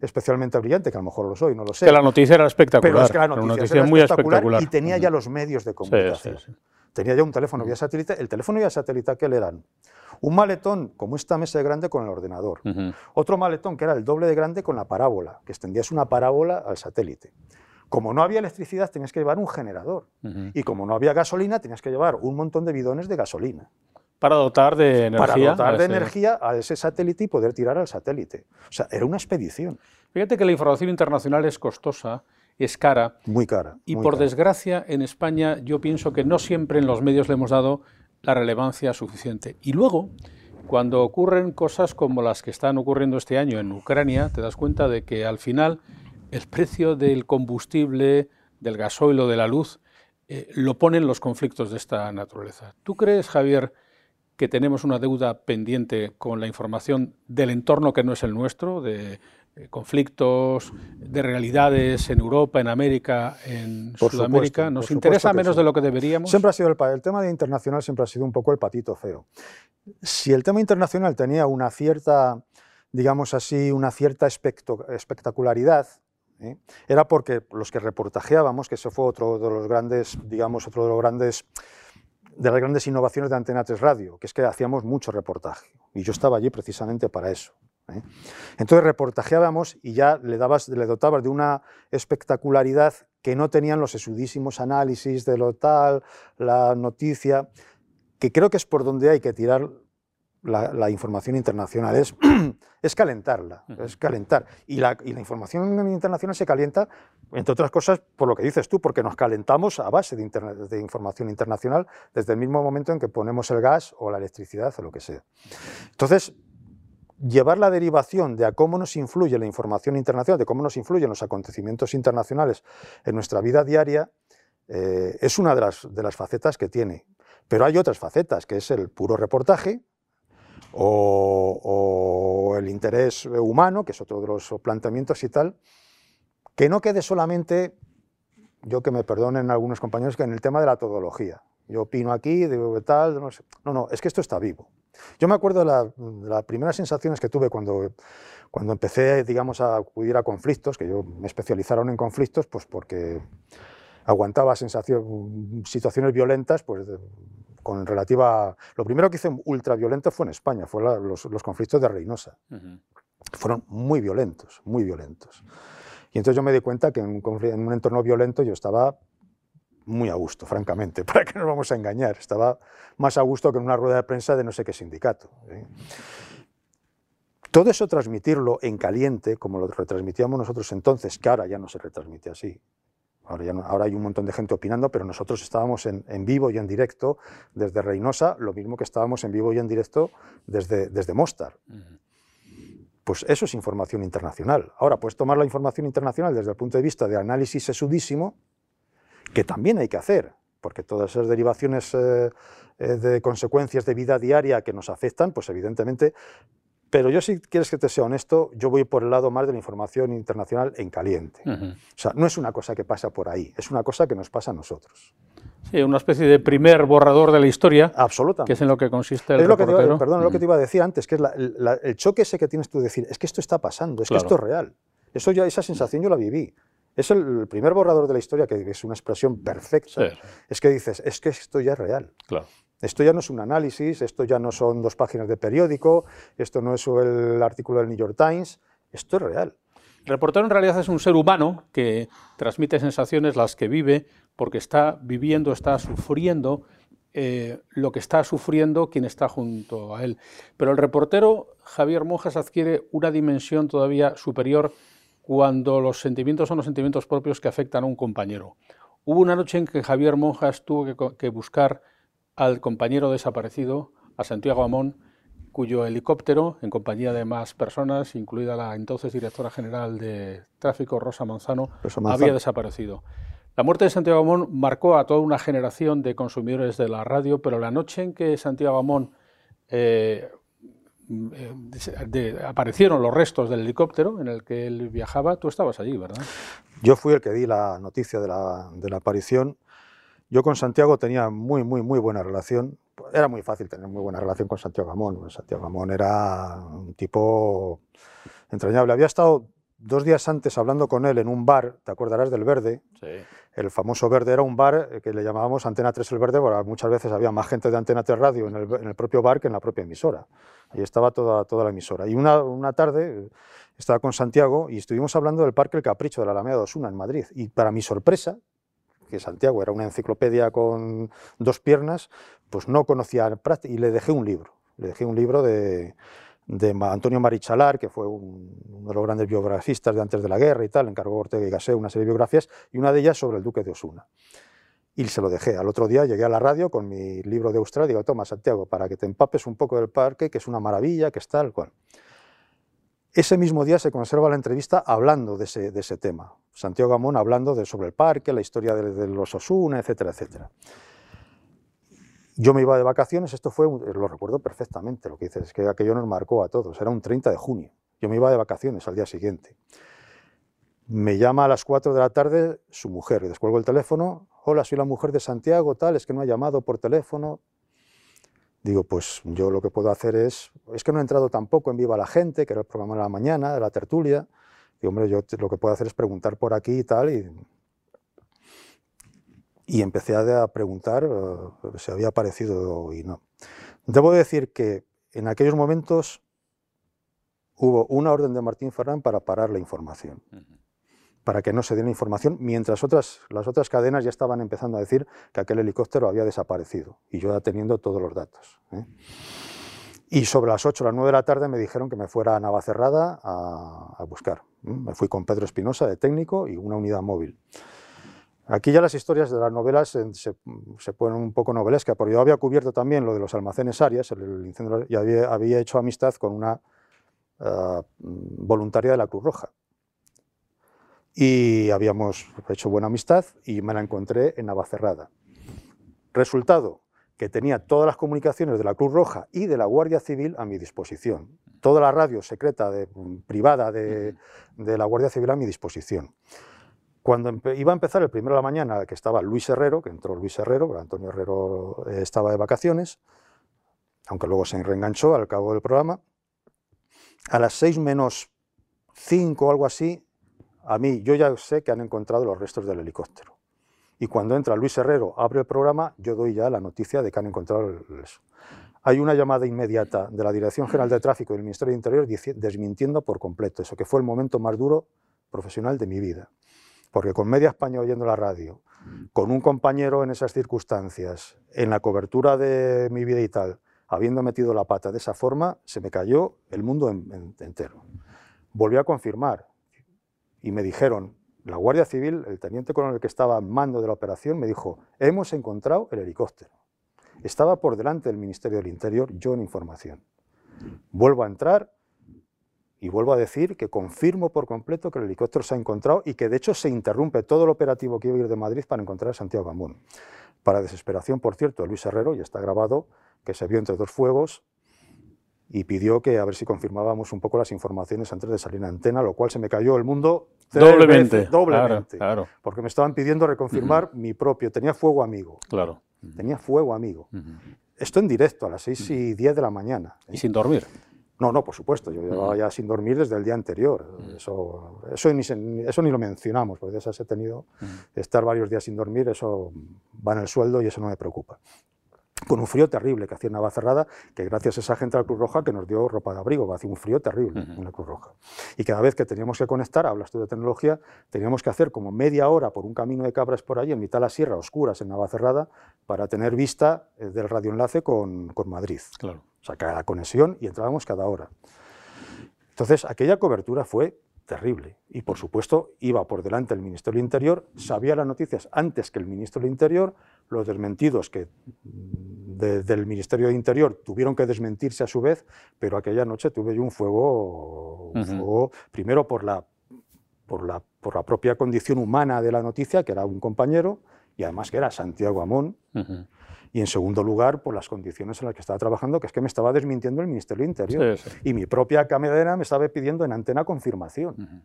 especialmente brillante, que a lo mejor lo soy, no lo sé. Que la noticia era espectacular. Pero es que la noticia, era muy espectacular, y tenía ya los medios de comunicación. Tenía ya un teléfono vía satélite. El teléfono vía satélite, ¿qué le dan? Un maletón como esta mesa de grande con el ordenador. Otro maletón que era el doble de grande con la parábola, que extendías una parábola al satélite. Como no había electricidad, tenías que llevar un generador. Y como no había gasolina, tenías que llevar un montón de bidones de gasolina. Para dotar de energía. Para dotar de energía a ese satélite y poder tirar al satélite. O sea, era una expedición. Fíjate que la información internacional es costosa, es cara. Muy cara. Y por desgracia, en España yo pienso que no siempre en los medios le hemos dado la relevancia suficiente. Y luego, cuando ocurren cosas como las que están ocurriendo este año en Ucrania, te das cuenta de que al final el precio del combustible, del gasoil o de la luz, eh, lo ponen los conflictos de esta naturaleza. ¿Tú crees, Javier, que tenemos una deuda pendiente con la información del entorno que no es el nuestro, de eh, conflictos, de realidades en Europa, en América, en Sudamérica? ¿Nos interesa menos de lo que deberíamos? Siempre ha sido el, el tema de internacional siempre ha sido un poco el patito feo. Si el tema internacional tenía una cierta, digamos así, una cierta espectacularidad, ¿eh? era porque los que reportajeábamos, que eso fue otro de los grandes, digamos, otro de los grandes de las grandes innovaciones de Antena 3 Radio, que es que hacíamos mucho reportaje, y yo estaba allí precisamente para eso. ¿eh? Entonces reportajeábamos y ya le, dabas, le dotabas de una espectacularidad que no tenían los esudísimos análisis de lo tal, la noticia, que creo que es por donde hay que tirar la, información internacional, es, <clears throat> es calentarla, es calentar. Y la, y la, información internacional se calienta, entre otras cosas, por lo que dices tú, porque nos calentamos a base de, internet, de información internacional desde el mismo momento en que ponemos el gas o la electricidad o lo que sea. Entonces, llevar la derivación de a cómo nos influye la información internacional, de cómo nos influyen los acontecimientos internacionales en nuestra vida diaria, eh, es una de las, de las facetas que tiene. Pero hay otras facetas, que es el puro reportaje, o, el interés humano, que es otro de los planteamientos y tal, que no quede solamente, yo que me perdonen algunos compañeros, que en el tema de la todología. Yo opino aquí, digo tal, no, no, no, es que esto está vivo. Yo me acuerdo de, las primeras sensaciones que tuve cuando, cuando empecé, digamos, a acudir a conflictos, que yo me especializaron en conflictos, pues porque aguantaba situaciones violentas, pues con relativa... Lo primero que hice ultraviolento fue en España, fueron los, conflictos de Reynosa. Fueron muy violentos, muy violentos. Y entonces yo me di cuenta que en un, entorno violento yo estaba muy a gusto, francamente, <laughs> para que no nos vamos a engañar. Estaba más a gusto que en una rueda de prensa de no sé qué sindicato. ¿eh? Todo eso transmitirlo en caliente, como lo retransmitíamos nosotros entonces, que ahora ya no se retransmite así, Ahora, ya ahora, hay un montón de gente opinando, pero nosotros estábamos en, vivo y en directo desde Reynosa, lo mismo que estábamos en vivo y en directo desde, desde Mostar. Pues eso es información internacional. Ahora, puedes tomar la información internacional desde el punto de vista de análisis sesudísimo, que también hay que hacer, porque todas esas derivaciones eh, eh, de consecuencias de vida diaria que nos afectan, pues evidentemente pero yo si quieres que te sea honesto, yo voy por el lado más de la información internacional en caliente. O sea, no es una cosa que pasa por ahí, es una cosa que nos pasa a nosotros. Sí, una especie de primer borrador de la historia. Absolutamente. Que es en lo que consiste el es lo que Perdón, lo que te iba a decir antes, que es el choque ese que tienes tú de decir, es que esto está pasando, es que esto es real. Eso ya, esa sensación yo la viví. Es el primer borrador de la historia, que es una expresión perfecta. Es que dices, es que esto ya es real. Claro. Esto ya no es un análisis, esto ya no son dos páginas de periódico, esto no es el artículo del New York Times, esto es real. El reportero en realidad es un ser humano que transmite sensaciones las que vive porque está viviendo, está sufriendo eh, lo que está sufriendo quien está junto a él. Pero el reportero Javier Monjas adquiere una dimensión todavía superior cuando los sentimientos son los sentimientos propios que afectan a un compañero. Hubo una noche en que Javier Monjas tuvo que buscar al compañero desaparecido, a Santiago Amón, cuyo helicóptero, en compañía de más personas, incluida la entonces directora general de tráfico, Rosa Manzano, había desaparecido. La muerte de Santiago Amón marcó a toda una generación de consumidores de la radio, pero la noche en que Santiago Amón eh, aparecieron los restos del helicóptero en el que él viajaba, tú estabas allí, ¿verdad? Yo fui el que di la noticia de la, de la aparición yo con Santiago tenía muy, muy, muy buena relación. Era muy fácil tener muy buena relación con Santiago Gamón. Santiago Gamón era un tipo entrañable. Había estado dos días antes hablando con él en un bar, te acordarás del Verde. Sí. El famoso Verde era un bar que le llamábamos Antena 3 el Verde, porque muchas veces había más gente de Antena 3 Radio en el, propio bar que en la propia emisora. Ahí estaba toda, toda la emisora. Y una, una tarde estaba con Santiago y estuvimos hablando del Parque El Capricho de la Alameda de Osuna en Madrid. Y para mi sorpresa, que Santiago era una enciclopedia con dos piernas, pues no conocía y le dejé un libro. Le dejé un libro de, Antonio Marichalar, que fue uno de los grandes biografistas de antes de la guerra y tal, encargó Ortega y Gasset una serie de biografías, y una de ellas sobre el duque de Osuna. Y se lo dejé. Al otro día llegué a la radio con mi libro de Australia y digo, toma Santiago, para que te empapes un poco del parque, que es una maravilla, que es tal cual. Ese mismo día se conserva la entrevista hablando de ese, tema. Santiago Gamón hablando de, sobre el parque, la historia de, de los Osuna, etcétera, etcétera. Yo me iba de vacaciones, esto fue, lo recuerdo perfectamente, lo que dices, es que aquello nos marcó a todos, era un 30 de junio. Yo me iba de vacaciones al día siguiente. Me llama a las 4 de la tarde su mujer, y descuelgo el teléfono, hola, soy la mujer de Santiago, tal, es que no ha llamado por teléfono. Digo, pues yo lo que puedo hacer es, es que no he entrado tampoco en Viva la Gente, que era el programa de la mañana, de la tertulia. Digo, hombre, yo lo que puedo hacer es preguntar por aquí y tal, y y empecé a, preguntar uh, si había aparecido y no. Debo decir que en aquellos momentos hubo una orden de Martín Ferrán para parar la información, para que no se diera información, mientras otras, las otras cadenas ya estaban empezando a decir que aquel helicóptero había desaparecido, y yo ya teniendo todos los datos. ¿eh? Y sobre las 8 o las 9 de la tarde me dijeron que me fuera a Navacerrada a, buscar. Me fui con Pedro Espinosa de técnico y una unidad móvil. Aquí ya las historias de las novelas se, ponen un poco novelescas, porque yo había cubierto también lo de los almacenes Arias, el, incendio, y había, hecho amistad con una eh, voluntaria de la Cruz Roja. Y habíamos hecho buena amistad y me la encontré en Navacerrada. Resultado, que tenía todas las comunicaciones de la Cruz Roja y de la Guardia Civil a mi disposición. Toda la radio secreta, de, privada de, de la Guardia Civil a mi disposición. Cuando iba a empezar el primero de la mañana, que estaba Luis Herrero, que entró Luis Herrero, Antonio Herrero eh, estaba de vacaciones, aunque luego se reenganchó al cabo del programa, a las seis menos cinco o algo así, a mí, yo ya sé que han encontrado los restos del helicóptero. Y cuando entra Luis Herrero, abre el programa, yo doy ya la noticia de que han encontrado eso. Hay una llamada inmediata de la Dirección General de Tráfico del Ministerio de Interior desmintiendo por completo eso, que fue el momento más duro profesional de mi vida porque con media España oyendo la radio, con un compañero en esas circunstancias, en la cobertura de mi vida y tal, habiendo metido la pata de esa forma, se me cayó el mundo entero. Volví a confirmar y me dijeron, la Guardia Civil, el teniente coronel que estaba en mando de la operación, me dijo, hemos encontrado el helicóptero. Estaba por delante del Ministerio del Interior, yo en información. Vuelvo a entrar y vuelvo a decir que confirmo por completo que el helicóptero se ha encontrado y que de hecho se interrumpe todo el operativo que iba a ir de Madrid para encontrar a Santiago Gamón. Para desesperación, por cierto, de Luis Herrero, y está grabado, que se vio entre dos fuegos y pidió que a ver si confirmábamos un poco las informaciones antes de salir en antena, lo cual se me cayó el mundo doblemente, doblemente porque me estaban pidiendo reconfirmar mi propio, tenía fuego amigo. Claro. Tenía fuego amigo. Esto en directo a las 6 y 10 de la mañana. Y sin dormir. No, no, por supuesto, yo llevaba ya sin dormir desde el día anterior. Eso, eso, ni, eso ni lo mencionamos, porque de esas he tenido estar varios días sin dormir, eso va en el sueldo y eso no me preocupa. Con un frío terrible que hacía en Navacerrada, que gracias a esa gente de la Cruz Roja que nos dio ropa de abrigo, hacía un frío terrible en la Cruz Roja. Y cada vez que teníamos que conectar, hablas tú de tecnología, teníamos que hacer como media hora por un camino de cabras por allí, en mitad de la sierra, oscuras, en Navacerrada, para tener vista eh, del radioenlace con, con Madrid. Claro. O sea, cada conexión y entrábamos cada hora. Entonces, aquella cobertura fue terrible. Y por supuesto, iba por delante el Ministerio del Interior, sabía las noticias antes que el Ministro del Interior, los desmentidos que mm, del Ministerio del Interior tuvieron que desmentirse a su vez, pero aquella noche tuve yo un fuego, primero por la, por, la, por la propia condición humana de la noticia, que era un compañero, y además que era Santiago Amón y en segundo lugar por las condiciones en las que estaba trabajando, que es que me estaba desmintiendo el Ministerio del Interior. Y mi propia cadena me estaba pidiendo en antena confirmación.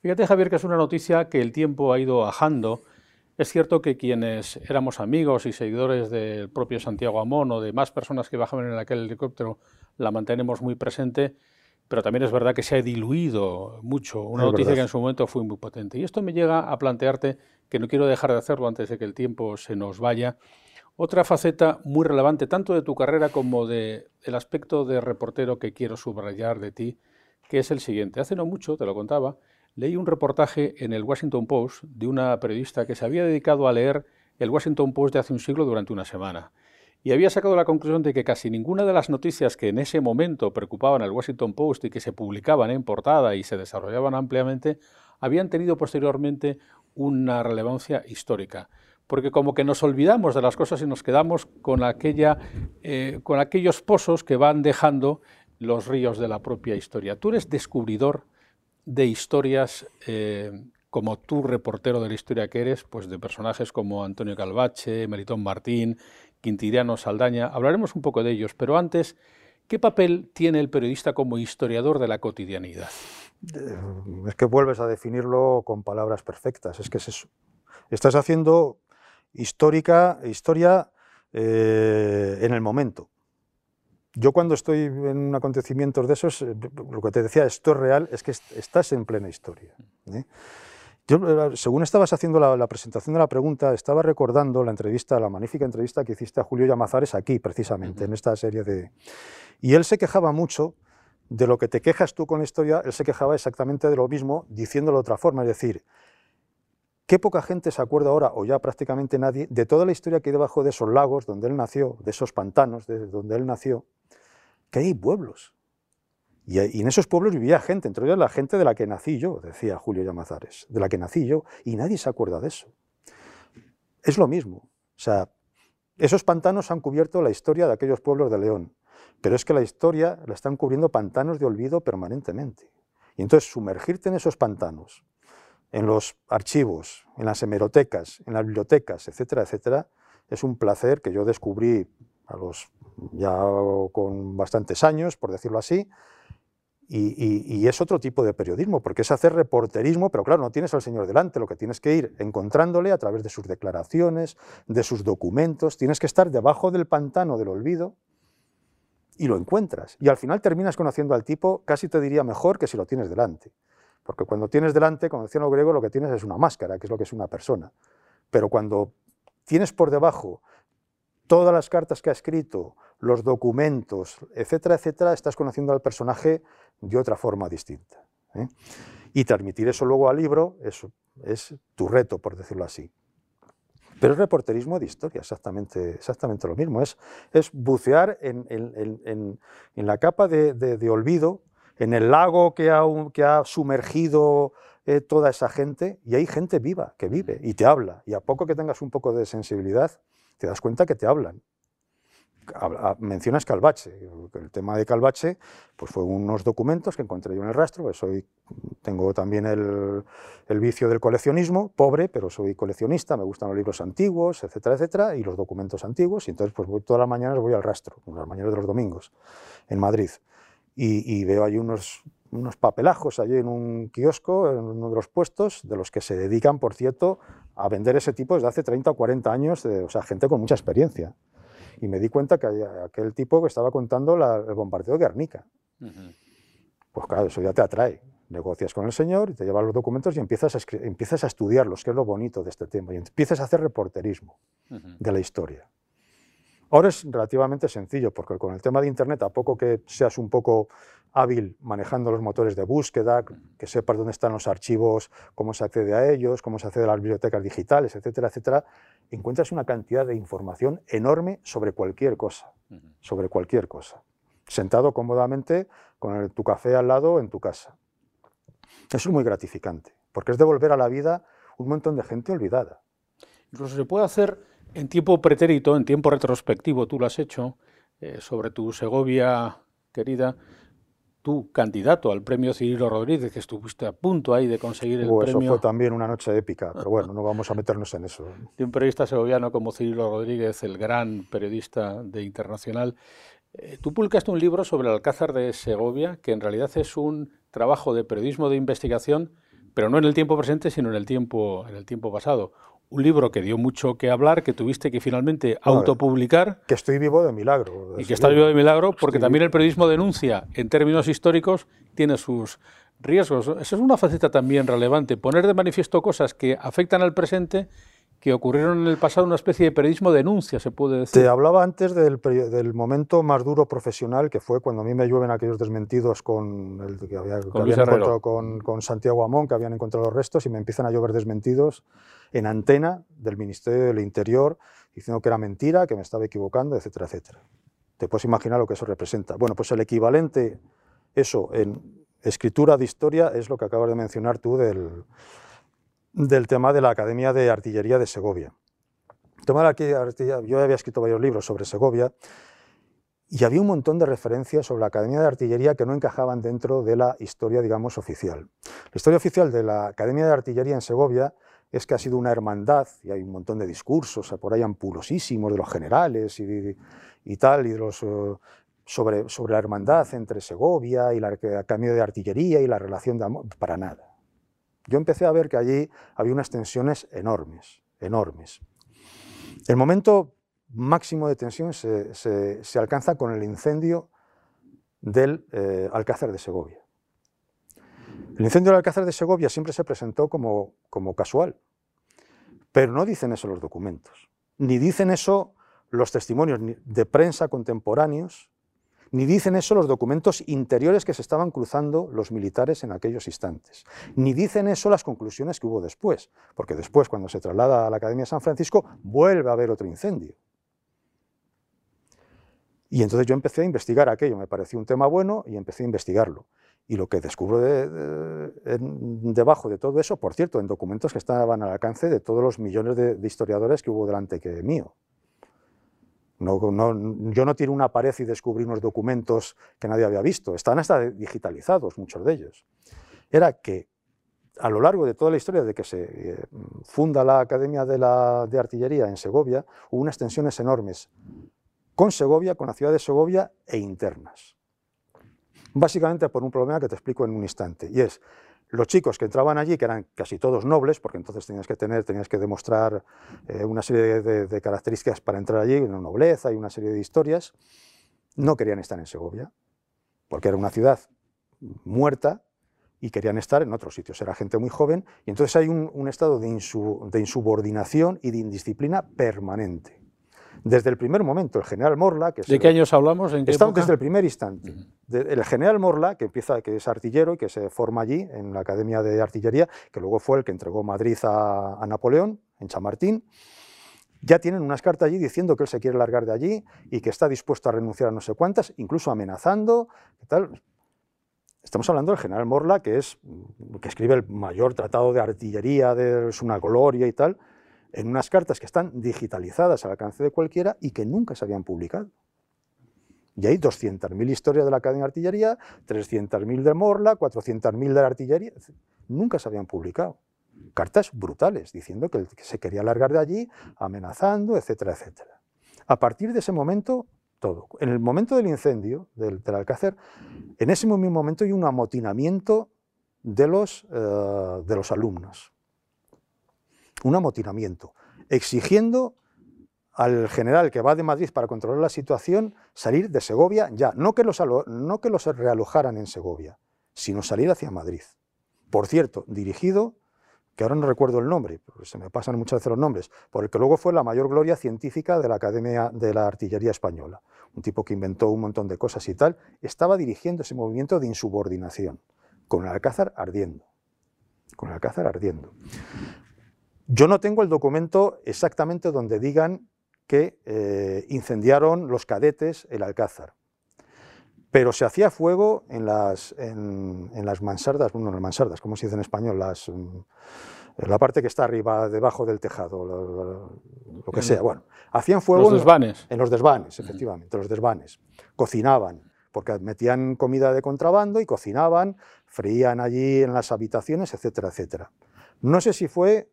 Fíjate, Javier, que es una noticia que el tiempo ha ido ajando. Es cierto que quienes éramos amigos y seguidores del propio Santiago Amón o de más personas que bajaban en aquel helicóptero la mantenemos muy presente, pero también es verdad que se ha diluido mucho. Una noticia que en su momento fue muy potente. Y esto me llega a plantearte, que no quiero dejar de hacerlo antes de que el tiempo se nos vaya, otra faceta muy relevante, tanto de tu carrera como del aspecto de reportero que quiero subrayar de ti, que es el siguiente. Hace no mucho, te lo contaba, leí un reportaje en el Washington Post de una periodista que se había dedicado a leer el Washington Post de hace un siglo durante una semana. Y había sacado la conclusión de que casi ninguna de las noticias que en ese momento preocupaban al Washington Post y que se publicaban en portada y se desarrollaban ampliamente, habían tenido posteriormente una relevancia histórica porque como que nos olvidamos de las cosas y nos quedamos con, aquella, eh, con aquellos pozos que van dejando los ríos de la propia historia. Tú eres descubridor de historias eh, como tú, reportero de la historia que eres, pues de personajes como Antonio Calvache, Melitón Martín, Quintiliano Saldaña. Hablaremos un poco de ellos, pero antes, ¿qué papel tiene el periodista como historiador de la cotidianidad? Es que vuelves a definirlo con palabras perfectas, es que. Estás haciendo histórica, historia eh, en el momento. Yo cuando estoy en un acontecimiento de esos, eh, lo que te decía, esto es real, es que estás en plena historia. ¿eh? Yo, según estabas haciendo la, presentación de la pregunta, estaba recordando la entrevista, la magnífica entrevista que hiciste a Julio Llamazares aquí, precisamente, en esta serie de... Y él se quejaba mucho de lo que te quejas tú con la historia, él se quejaba exactamente de lo mismo, diciéndolo de otra forma, es decir, qué poca gente se acuerda ahora, o ya prácticamente nadie, de toda la historia que hay debajo de esos lagos donde él nació, de esos pantanos de donde él nació, que hay pueblos, y, en esos pueblos vivía gente, entre ellos la gente de la que nací yo, decía Julio Llamazares, de la que nací yo, y nadie se acuerda de eso. Es lo mismo. O sea, esos pantanos han cubierto la historia de aquellos pueblos de León, pero es que la historia la están cubriendo pantanos de olvido permanentemente. Y entonces sumergirte en esos pantanos, en los archivos, en las hemerotecas, en las bibliotecas, etcétera, etcétera, es un placer que yo descubrí a los ya con bastantes años, por decirlo así, y, es otro tipo de periodismo, porque es hacer reporterismo, pero claro, no tienes al señor delante, lo que tienes que ir encontrándole a través de sus declaraciones, de sus documentos, tienes que estar debajo del pantano del olvido y lo encuentras. Y al final terminas conociendo al tipo, casi te diría mejor que si lo tienes delante. Porque cuando tienes delante, como decían los griegos, lo que tienes es una máscara, que es lo que es una persona. Pero cuando tienes por debajo todas las cartas que ha escrito, los documentos, etcétera, etcétera, estás conociendo al personaje de otra forma distinta. ¿eh? Y transmitir eso luego al libro es, es tu reto, por decirlo así. Pero es reporterismo de historia, exactamente, exactamente lo mismo. Es, es bucear en, en, en, la capa de, de, olvido, en el lago que ha, que ha sumergido eh, toda esa gente, y hay gente viva que vive y te habla. Y a poco que tengas un poco de sensibilidad, te das cuenta que te hablan mencionas Calvache. El tema de Calvache pues fue unos documentos que encontré yo en el rastro, pues soy, tengo también el, el, vicio del coleccionismo, pobre, pero soy coleccionista, me gustan los libros antiguos, etcétera, etcétera, y los documentos antiguos, entonces pues voy todas las mañanas voy al rastro, las mañanas de los domingos, en Madrid, y, y veo ahí unos, unos papelajos allí en un kiosco, en uno de los puestos, de los que se dedican, por cierto, a vender ese tipo desde hace 30 o 40 años, o sea, gente con mucha experiencia y me di cuenta que aquel tipo que estaba contando el bombardeo de Guernica. Pues claro, eso ya te atrae. Negocias con el señor y te llevas los documentos y empiezas a, empiezas a estudiarlos, que es lo bonito de este tema, y empiezas a hacer reporterismo de la historia. Ahora es relativamente sencillo, porque con el tema de Internet, a poco que seas un poco hábil manejando los motores de búsqueda, que sepas dónde están los archivos, cómo se accede a ellos, cómo se accede a las bibliotecas digitales, etcétera, etcétera, encuentras una cantidad de información enorme sobre cualquier cosa, sobre cualquier cosa, sentado cómodamente con tu café al lado en tu casa. Eso es muy gratificante, porque es devolver a la vida un montón de gente olvidada. Incluso se puede hacer en tiempo pretérito, en tiempo retrospectivo, tú lo has hecho, eh, sobre tu Segovia querida, tú candidato al premio Cirilo Rodríguez, que estuviste a punto ahí de conseguir el premio. Eso fue también una noche épica, pero bueno, no vamos a meternos en eso. De un periodista segoviano como Cirilo Rodríguez, el gran periodista de Internacional. Eh, tú publicaste un libro sobre el Alcázar de Segovia, que en realidad es un trabajo de periodismo de investigación, pero no en el tiempo presente, sino en el tiempo, en el tiempo pasado un libro que dio mucho que hablar, que tuviste que finalmente autopublicar. Que estoy vivo de milagro. y que está vivo de milagro porque también el periodismo denuncia, en términos históricos, tiene sus riesgos. Esa es una faceta también relevante, poner de manifiesto cosas que afectan al presente que ocurrieron en el pasado, una especie de periodismo denuncia, se puede decir. Te hablaba antes del, del, momento más duro profesional, que fue cuando a mí me llueven aquellos desmentidos con, el, que, había, con, habían encontrado con, con, Santiago Amón, que habían encontrado los restos, y me empiezan a llover desmentidos en antena del Ministerio del Interior, diciendo que era mentira, que me estaba equivocando, etcétera, etcétera. Te puedes imaginar lo que eso representa. Bueno, pues el equivalente, eso, en escritura de historia, es lo que acabas de mencionar tú del del tema de la Academia de Artillería de Segovia. El tema de yo había escrito varios libros sobre Segovia y había un montón de referencias sobre la Academia de Artillería que no encajaban dentro de la historia, digamos, oficial. La historia oficial de la Academia de Artillería en Segovia es que ha sido una hermandad, y hay un montón de discursos por ahí ampulosísimos de los generales y, tal, y los, eh, sobre, sobre la hermandad entre Segovia y la Academia de Artillería y la relación de amor, para nada. Yo empecé a ver que allí había unas tensiones enormes, enormes. El momento máximo de tensión se, alcanza con el incendio del eh, Alcázar de Segovia. El incendio del Alcázar de Segovia siempre se presentó como, como casual, pero no dicen eso los documentos, ni dicen eso los testimonios de prensa contemporáneos, ni dicen eso los documentos interiores que se estaban cruzando los militares en aquellos instantes, ni dicen eso las conclusiones que hubo después, porque después, cuando se traslada a la Academia de San Francisco, vuelve a haber otro incendio. Y entonces yo empecé a investigar aquello, me pareció un tema bueno y empecé a investigarlo. Y lo que descubro debajo de todo eso, por cierto, en documentos que estaban al alcance de todos los millones de, historiadores que hubo delante que mío. No, yo no tiré una pared y descubrí unos documentos que nadie había visto, están hasta digitalizados muchos de ellos. Era que a lo largo de toda la historia de que se eh, funda la Academia de, de Artillería en Segovia, hubo unas tensiones enormes con Segovia, con la ciudad de Segovia e internas. Básicamente por un problema que te explico en un instante, y es los chicos que entraban allí, que eran casi todos nobles, porque entonces tenías que tener, tenías que demostrar eh, una serie de, características para entrar allí, una nobleza y una serie de historias, no querían estar en Segovia, porque era una ciudad muerta y querían estar en otros sitios. Era gente muy joven y entonces hay un, estado de insubordinación y de indisciplina permanente desde el primer momento. El general Morla... Que ¿De qué años hablamos? ¿En Estamos desde el primer instante. el general Morla, que, empieza, que es artillero y que se forma allí, en la Academia de Artillería, que luego fue el que entregó Madrid a, Napoleón, en Chamartín, ya tienen unas cartas allí diciendo que él se quiere largar de allí y que está dispuesto a renunciar a no sé cuántas, incluso amenazando, tal. Estamos hablando del general Morla, que, es, que escribe el mayor tratado de artillería, de, es una gloria y tal, en unas cartas que están digitalizadas al alcance de cualquiera y que nunca se habían publicado. Y hay 200.000 historias de la Academia de Artillería, 300.000 de Morla, 400.000 de la artillería. Nunca se habían publicado. Cartas brutales, diciendo que, se quería largar de allí, amenazando, etcétera, etcétera. A partir de ese momento, todo. En el momento del incendio del, Alcácer, en ese mismo momento hay un amotinamiento de los, eh, de los alumnos un amotinamiento, exigiendo al general que va de Madrid para controlar la situación salir de Segovia ya, no que los, no que los realojaran en Segovia, sino salir hacia Madrid. Por cierto, dirigido, que ahora no recuerdo el nombre, se me pasan muchas veces los nombres, por el que luego fue la mayor gloria científica de la Academia de la Artillería Española, un tipo que inventó un montón de cosas y tal, estaba dirigiendo ese movimiento de insubordinación, con el Alcázar ardiendo, con el Alcázar ardiendo. Yo no tengo el documento exactamente donde digan que eh, incendiaron los cadetes el Alcázar, pero se hacía fuego en las, en, las mansardas, bueno, en las mansardas, ¿cómo se dice en español? Las, mm, la parte que está arriba, debajo del tejado, lo, que sea. Bueno, hacían fuego... Los desvanes. En, los desvanes, efectivamente, los desvanes. Cocinaban, porque metían comida de contrabando y cocinaban, frían allí en las habitaciones, etcétera, etcétera. No sé si fue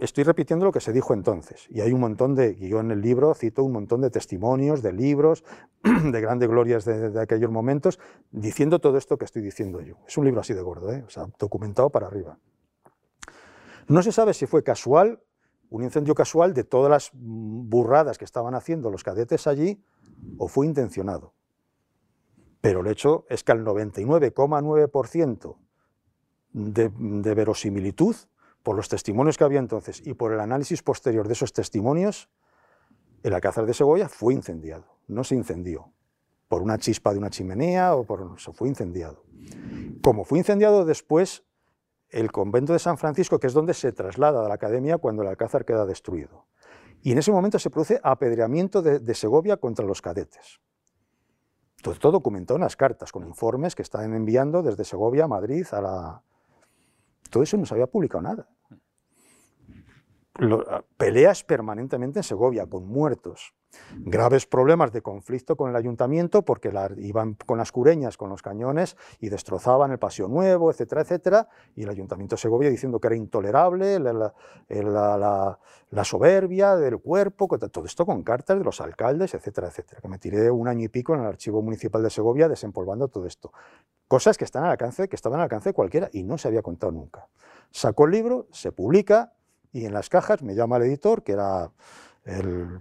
estoy repitiendo lo que se dijo entonces, y hay un montón de, yo en el libro cito un montón de testimonios, de libros, <clears throat> de grandes glorias de, aquellos momentos, diciendo todo esto que estoy diciendo yo. Es un libro así de gordo, ¿eh? documentado para arriba. No se sabe si fue casual, un incendio casual de todas las burradas que estaban haciendo los cadetes allí, o fue intencionado. Pero el hecho es que al 99,9% de, de verosimilitud por los testimonios que había entonces y por el análisis posterior de esos testimonios, el Alcázar de Segovia fue incendiado, no se incendió por una chispa de una chimenea o por se fue incendiado. Como fue incendiado después el convento de San Francisco, que es donde se traslada a la academia cuando el Alcázar queda destruido. Y en ese momento se produce apedreamiento de, Segovia contra los cadetes. Todo, todo documentado en las cartas, con informes que están enviando desde Segovia a Madrid a la, todo eso no se había publicado nada. Peleas permanentemente en Segovia, con muertos. Graves problemas de conflicto con el ayuntamiento porque iban con las cureñas, con los cañones y destrozaban el Paseo Nuevo, etcétera, etcétera. Y el ayuntamiento de Segovia diciendo que era intolerable la, la, soberbia del cuerpo, todo esto con cartas de los alcaldes, etcétera, etcétera. Que me tiré un año y pico en el archivo municipal de Segovia desempolvando todo esto. Cosas que, están al alcance, que estaban al alcance de cualquiera y no se había contado nunca. Sacó el libro, se publica y en las cajas me llama el editor, que era el,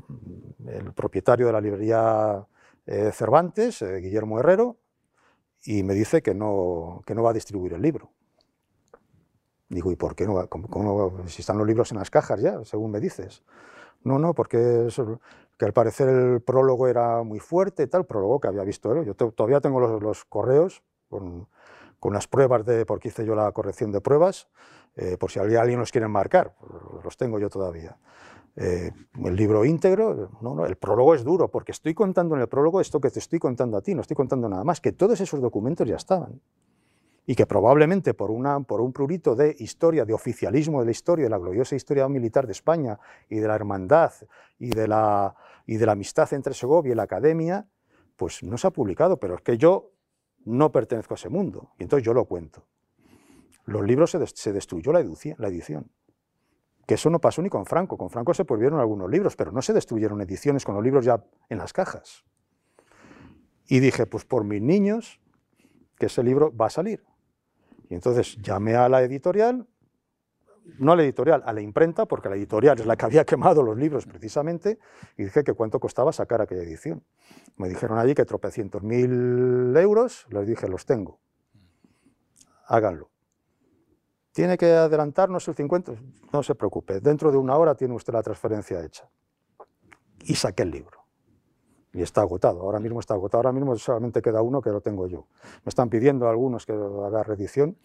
propietario de la librería eh, Cervantes, eh, Guillermo Herrero, y me dice que no, que no va a distribuir el libro. Digo, ¿y por qué no? ¿Cómo, si están los libros en las cajas ya, según me dices. No, no, porque que al parecer el prólogo era muy fuerte, tal, prólogo que había visto él. Yo todavía tengo los, correos con, con, las pruebas de, porque hice yo la corrección de pruebas, eh, por si alguien los quiere marcar, los tengo yo todavía. Eh, el libro íntegro, no, no, el prólogo es duro, porque estoy contando en el prólogo esto que te estoy contando a ti, no estoy contando nada más, que todos esos documentos ya estaban. Y que probablemente por, una, por un prurito de historia, de oficialismo de la historia, de la gloriosa historia militar de España y de la hermandad y de la, y de la amistad entre Segovia y la academia, pues no se ha publicado, pero es que yo no pertenezco a ese mundo, y entonces yo lo cuento. Los libros se, se destruyó la edición que eso no pasó ni con Franco. Con Franco se prohibieron algunos libros, pero no se destruyeron ediciones con los libros ya en las cajas. Y dije, pues por mis niños, que ese libro va a salir. Y entonces llamé a la editorial, no a la editorial, a la imprenta, porque la editorial es la que había <laughs> quemado los libros precisamente, y dije que cuánto costaba sacar aquella edición. Me dijeron allí que tropecientos mil euros, les dije, los tengo, háganlo. ¿Tiene que adelantarnos el 50? No se preocupe, dentro de una hora tiene usted la transferencia hecha. Y saqué el libro. Y está agotado, ahora mismo está agotado, ahora mismo solamente queda uno que lo tengo yo. Me están pidiendo algunos que haga reedición,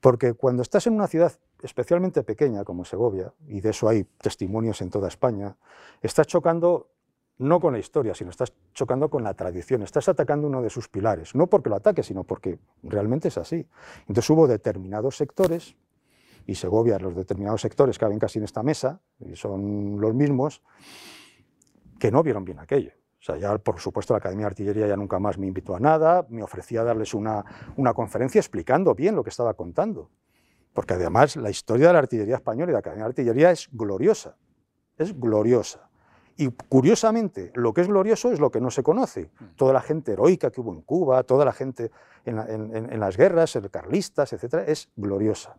porque cuando estás en una ciudad especialmente pequeña como Segovia, y de eso hay testimonios en toda España, estás chocando no con la historia, sino estás chocando con la tradición, estás atacando uno de sus pilares, no porque lo ataque, sino porque realmente es así. Entonces hubo determinados sectores, y Segovia, los determinados sectores que habían casi en esta mesa, y son los mismos, que no vieron bien aquello. O sea, ya por supuesto la Academia de Artillería ya nunca más me invitó a nada, me ofrecía darles una, una conferencia explicando bien lo que estaba contando. Porque además la historia de la artillería española y de la Academia de Artillería es gloriosa, es gloriosa. Y curiosamente, lo que es glorioso es lo que no se conoce. Mm. Toda la gente heroica que hubo en Cuba, toda la gente en, las guerras, el carlistas, etc., es gloriosa.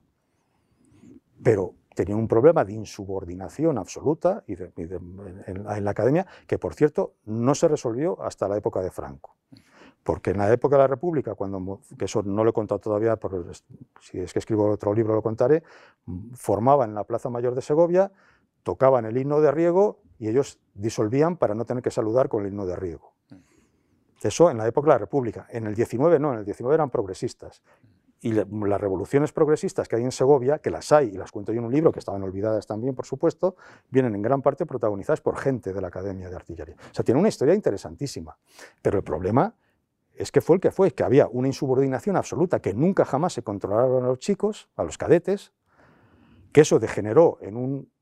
Pero tenía un problema de insubordinación absoluta y en, la academia, que por cierto no se resolvió hasta la época de Franco. Porque en la época de la República, cuando, que eso no lo he contado todavía, si es que escribo otro libro lo contaré, formaba en la Plaza Mayor de Segovia, tocaban el himno de Riego y ellos disolvían para no tener que saludar con el himno de riego. Mm. Eso en la época de la República. En el 19 no, en el 19 eran progresistas. Y las revoluciones progresistas que hay en Segovia, que las hay, y las cuento yo en un libro, que estaban olvidadas también, por supuesto, vienen en gran parte protagonizadas por gente de la Academia de Artillería. O sea, tiene una historia interesantísima. Pero el problema es que fue el que fue, que había una insubordinación absoluta, que nunca jamás se controlaron a los chicos, a los cadetes, que eso degeneró en un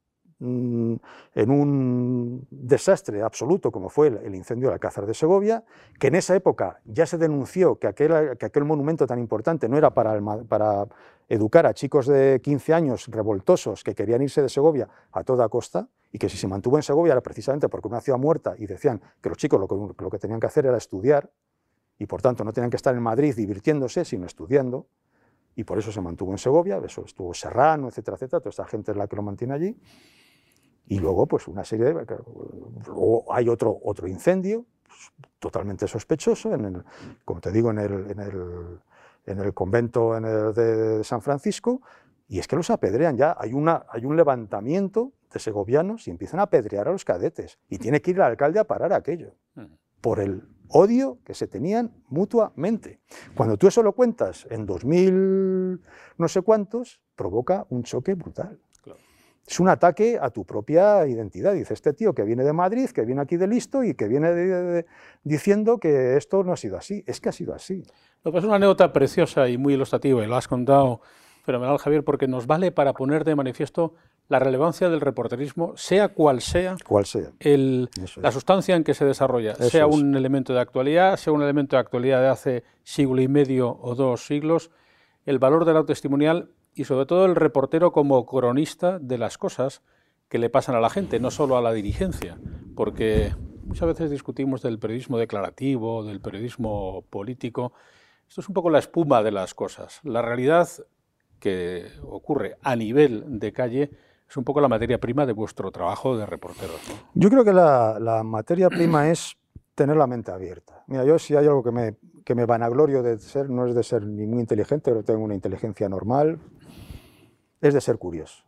en un desastre absoluto como fue el, incendio del Alcázar de Segovia, que en esa época ya se denunció que aquel, que aquel monumento tan importante no era para, para educar a chicos de 15 años revoltosos que querían irse de Segovia a toda costa, y que si se mantuvo en Segovia era precisamente porque una ciudad muerta y decían que los chicos lo que, lo que tenían que hacer era estudiar, y por tanto no tenían que estar en Madrid divirtiéndose, sino estudiando, y por eso se mantuvo en Segovia, eso estuvo Serrano, etcétera, etcétera, toda esta gente es la que lo mantiene allí. Y luego, pues una serie de... Luego hay otro, otro incendio, pues, totalmente sospechoso, en el, como te digo, en el, en el, en el convento en el de, San Francisco, y es que los apedrean ya. Hay, una, hay un levantamiento de segovianos y empiezan a apedrear a los cadetes. Y tiene que ir el alcalde a parar aquello, por el odio que se tenían mutuamente. Cuando tú eso lo cuentas en 2000 no sé cuántos, provoca un choque brutal. Es un ataque a tu propia identidad. Dice, este tío que viene de Madrid, que viene aquí de listo y que viene diciendo que esto no ha sido así. Es que ha sido así. es una anécdota preciosa y muy ilustrativa, y lo has contado fenomenal, Javier, porque nos vale para poner de manifiesto la relevancia del reporterismo, sea cual sea, cual sea. la sustancia en que se desarrolla, sea un elemento de actualidad, sea un elemento de actualidad de hace siglo y medio o dos siglos, el valor del testimonial y sobre todo el reportero como cronista de las cosas que le pasan a la gente, no solo a la dirigencia, porque muchas veces discutimos del periodismo declarativo, del periodismo político. Esto es un poco la espuma de las cosas. La realidad que ocurre a nivel de calle es un poco la materia prima de vuestro trabajo de reporteros. Yo creo que la, materia prima es tener la mente abierta. Mira, yo si hay algo que me, que me vanaglorio de ser, no es de ser ni muy inteligente, pero tengo una inteligencia normal, es de ser curioso.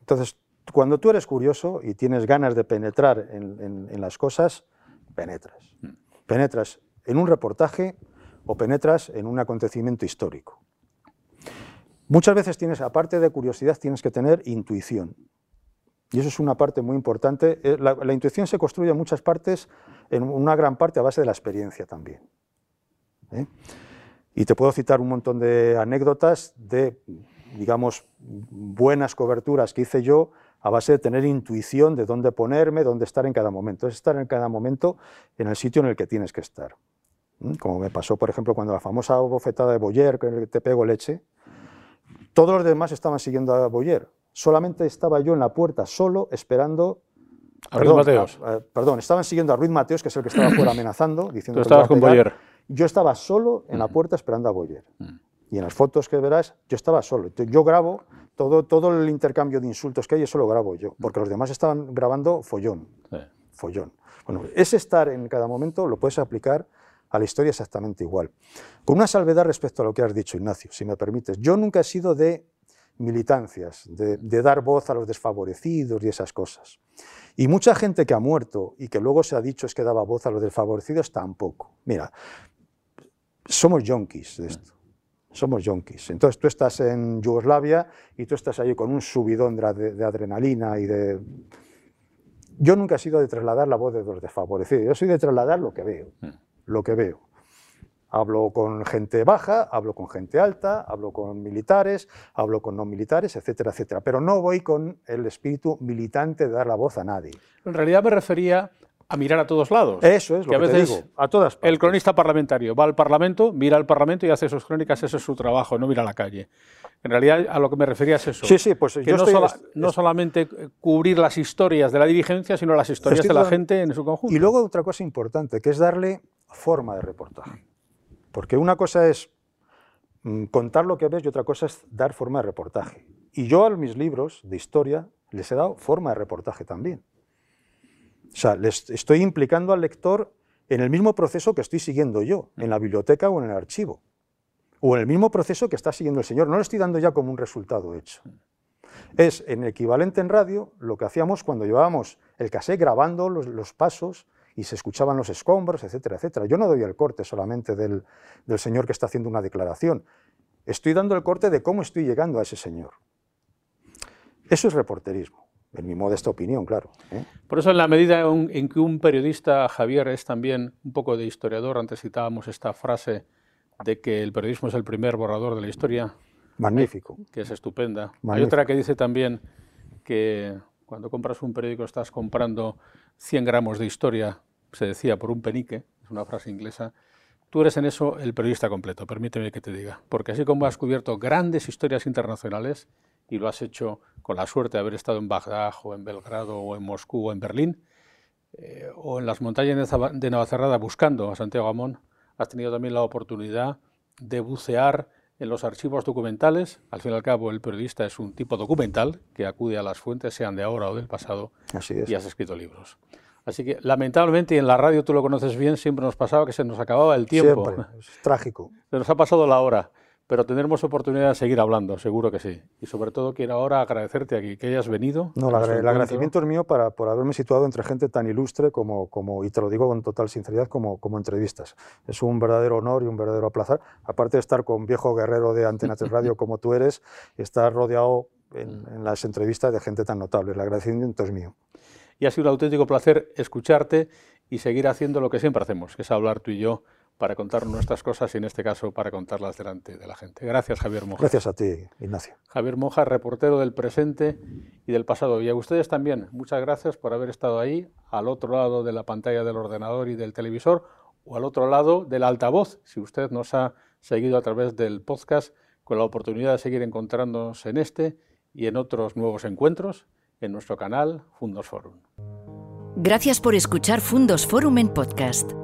Entonces, cuando tú eres curioso y tienes ganas de penetrar en, en las cosas, penetras. Mm. Penetras en un reportaje o penetras en un acontecimiento histórico. Muchas veces tienes, aparte de curiosidad, tienes que tener intuición. Y eso es una parte muy importante. Eh, la, intuición se construye en muchas partes, en una gran parte a base de la experiencia también. ¿eh? Y te puedo citar un montón de anécdotas de, digamos, buenas coberturas que hice yo a base de tener intuición de dónde ponerme, dónde estar en cada momento. Es estar en cada momento en el sitio en el que tienes que estar. Como me pasó, por ejemplo, cuando la famosa bofetada de Boyer, que te pego leche, todos los demás estaban siguiendo a Boyer. Solamente estaba yo en la puerta, solo esperando. A Ruiz Mateos. perdón, estaban siguiendo a Ruiz Mateos, que es el que estaba fuera amenazando. <clears throat> Diciendo Tú estabas con Boyer. Yo estaba solo en la mm. puerta esperando a Boyer. Mm. Y en las fotos que verás, yo estaba solo. Yo grabo todo, todo el intercambio de insultos que hay, eso lo grabo yo, porque los demás estaban grabando follón. Follón. Bueno, ese estar en cada momento lo puedes aplicar a la historia exactamente igual. Con una salvedad respecto a lo que has dicho, Ignacio, si me permites. Yo nunca he sido de militancias, de, dar voz a los desfavorecidos y esas cosas. Y mucha gente que ha muerto y que luego se ha dicho es que daba voz a los desfavorecidos, tampoco. Mira, somos yonkis de esto. Somos yonkis. Entonces tú estás en Yugoslavia y tú estás ahí con un subidón de, adrenalina y de... Yo nunca he sido de trasladar la voz de los desfavorecidos, yo soy de trasladar lo que veo. Lo que veo. Hablo con gente baja, hablo con gente alta, hablo con militares, hablo con no militares, etcétera, etcétera. Pero no voy con el espíritu militante de dar la voz a nadie. En realidad me refería a mirar a todos lados. Eso es lo que, a veces digo, a todas El cronista parlamentario va al Parlamento, mira al Parlamento y hace sus crónicas, ese es su trabajo, no mira a la calle. En realidad a lo que me refería es eso. Sí, sí, pues yo no, estoy, no solamente cubrir las historias de la dirigencia, sino las historias de la gente en su conjunto. Y luego otra cosa importante, que es darle forma de reportaje. Porque una cosa es mm, contar lo que ves y otra cosa es dar forma de reportaje. Y yo a mis libros de historia les he dado forma de reportaje también. O sea, les estoy implicando al lector en el mismo proceso que estoy siguiendo yo, en la biblioteca o en el archivo. O en el mismo proceso que está siguiendo el señor. No lo estoy dando ya como un resultado hecho. Es en equivalente en radio lo que hacíamos cuando llevábamos el cassette grabando los pasos y se escuchaban los escombros, etcétera, etcétera. Yo no doy el corte solamente del, señor que está haciendo una declaración, estoy dando el corte de cómo estoy llegando a ese señor. Eso es reporterismo, en mi modesta opinión, claro. ¿eh? Por eso, en la medida en que un periodista, Javier, es también un poco de historiador, antes citábamos esta frase de que el periodismo es el primer borrador de la historia. Magnífico. Que es estupenda. Hay otra que dice también que cuando compras un periódico estás comprando 100 gramos de historia, se decía, por un penique, es una frase inglesa. Tú eres en eso el periodista completo, permíteme que te diga. Porque así como has cubierto grandes historias internacionales y lo has hecho con la suerte de haber estado en Bagdad o en Belgrado o en Moscú o en Berlín, eh, o en las montañas de Navacerrada buscando a Santiago Amón, has tenido también la oportunidad de bucear en los archivos documentales. Al fin y al cabo, el periodista es un tipo documental que acude a las fuentes, sean de ahora o del pasado, y has escrito libros. Así que, lamentablemente, y en la radio tú lo conoces bien, siempre nos pasaba que se nos acababa el tiempo. Siempre, es trágico. Se nos ha pasado la hora pero tendremos oportunidad de seguir hablando, seguro que sí. Y sobre todo quiero ahora agradecerte aquí que hayas venido. No, el agradecimiento es mío para, por haberme situado entre gente tan ilustre como, como, y te lo digo con total sinceridad, como, como entrevistas. Es un verdadero honor y un verdadero placer, aparte de estar con viejo guerrero de Antena 3 Radio <laughs> como tú eres, estar rodeado en, en las entrevistas de gente tan notable. El agradecimiento es mío. Y ha sido un auténtico placer escucharte y seguir haciendo lo que siempre hacemos, que es hablar tú y yo para contar nuestras cosas y en este caso para contarlas delante de la gente. Gracias, Javier Moja. Gracias a ti, Ignacio. Javier Moja, reportero del presente y del pasado. Y a ustedes también, muchas gracias por haber estado ahí, al otro lado de la pantalla del ordenador y del televisor, o al otro lado del altavoz, si usted nos ha seguido a través del podcast, con la oportunidad de seguir encontrándonos en este y en otros nuevos encuentros en nuestro canal Fundos Forum. Gracias por escuchar Fundos Forum en podcast.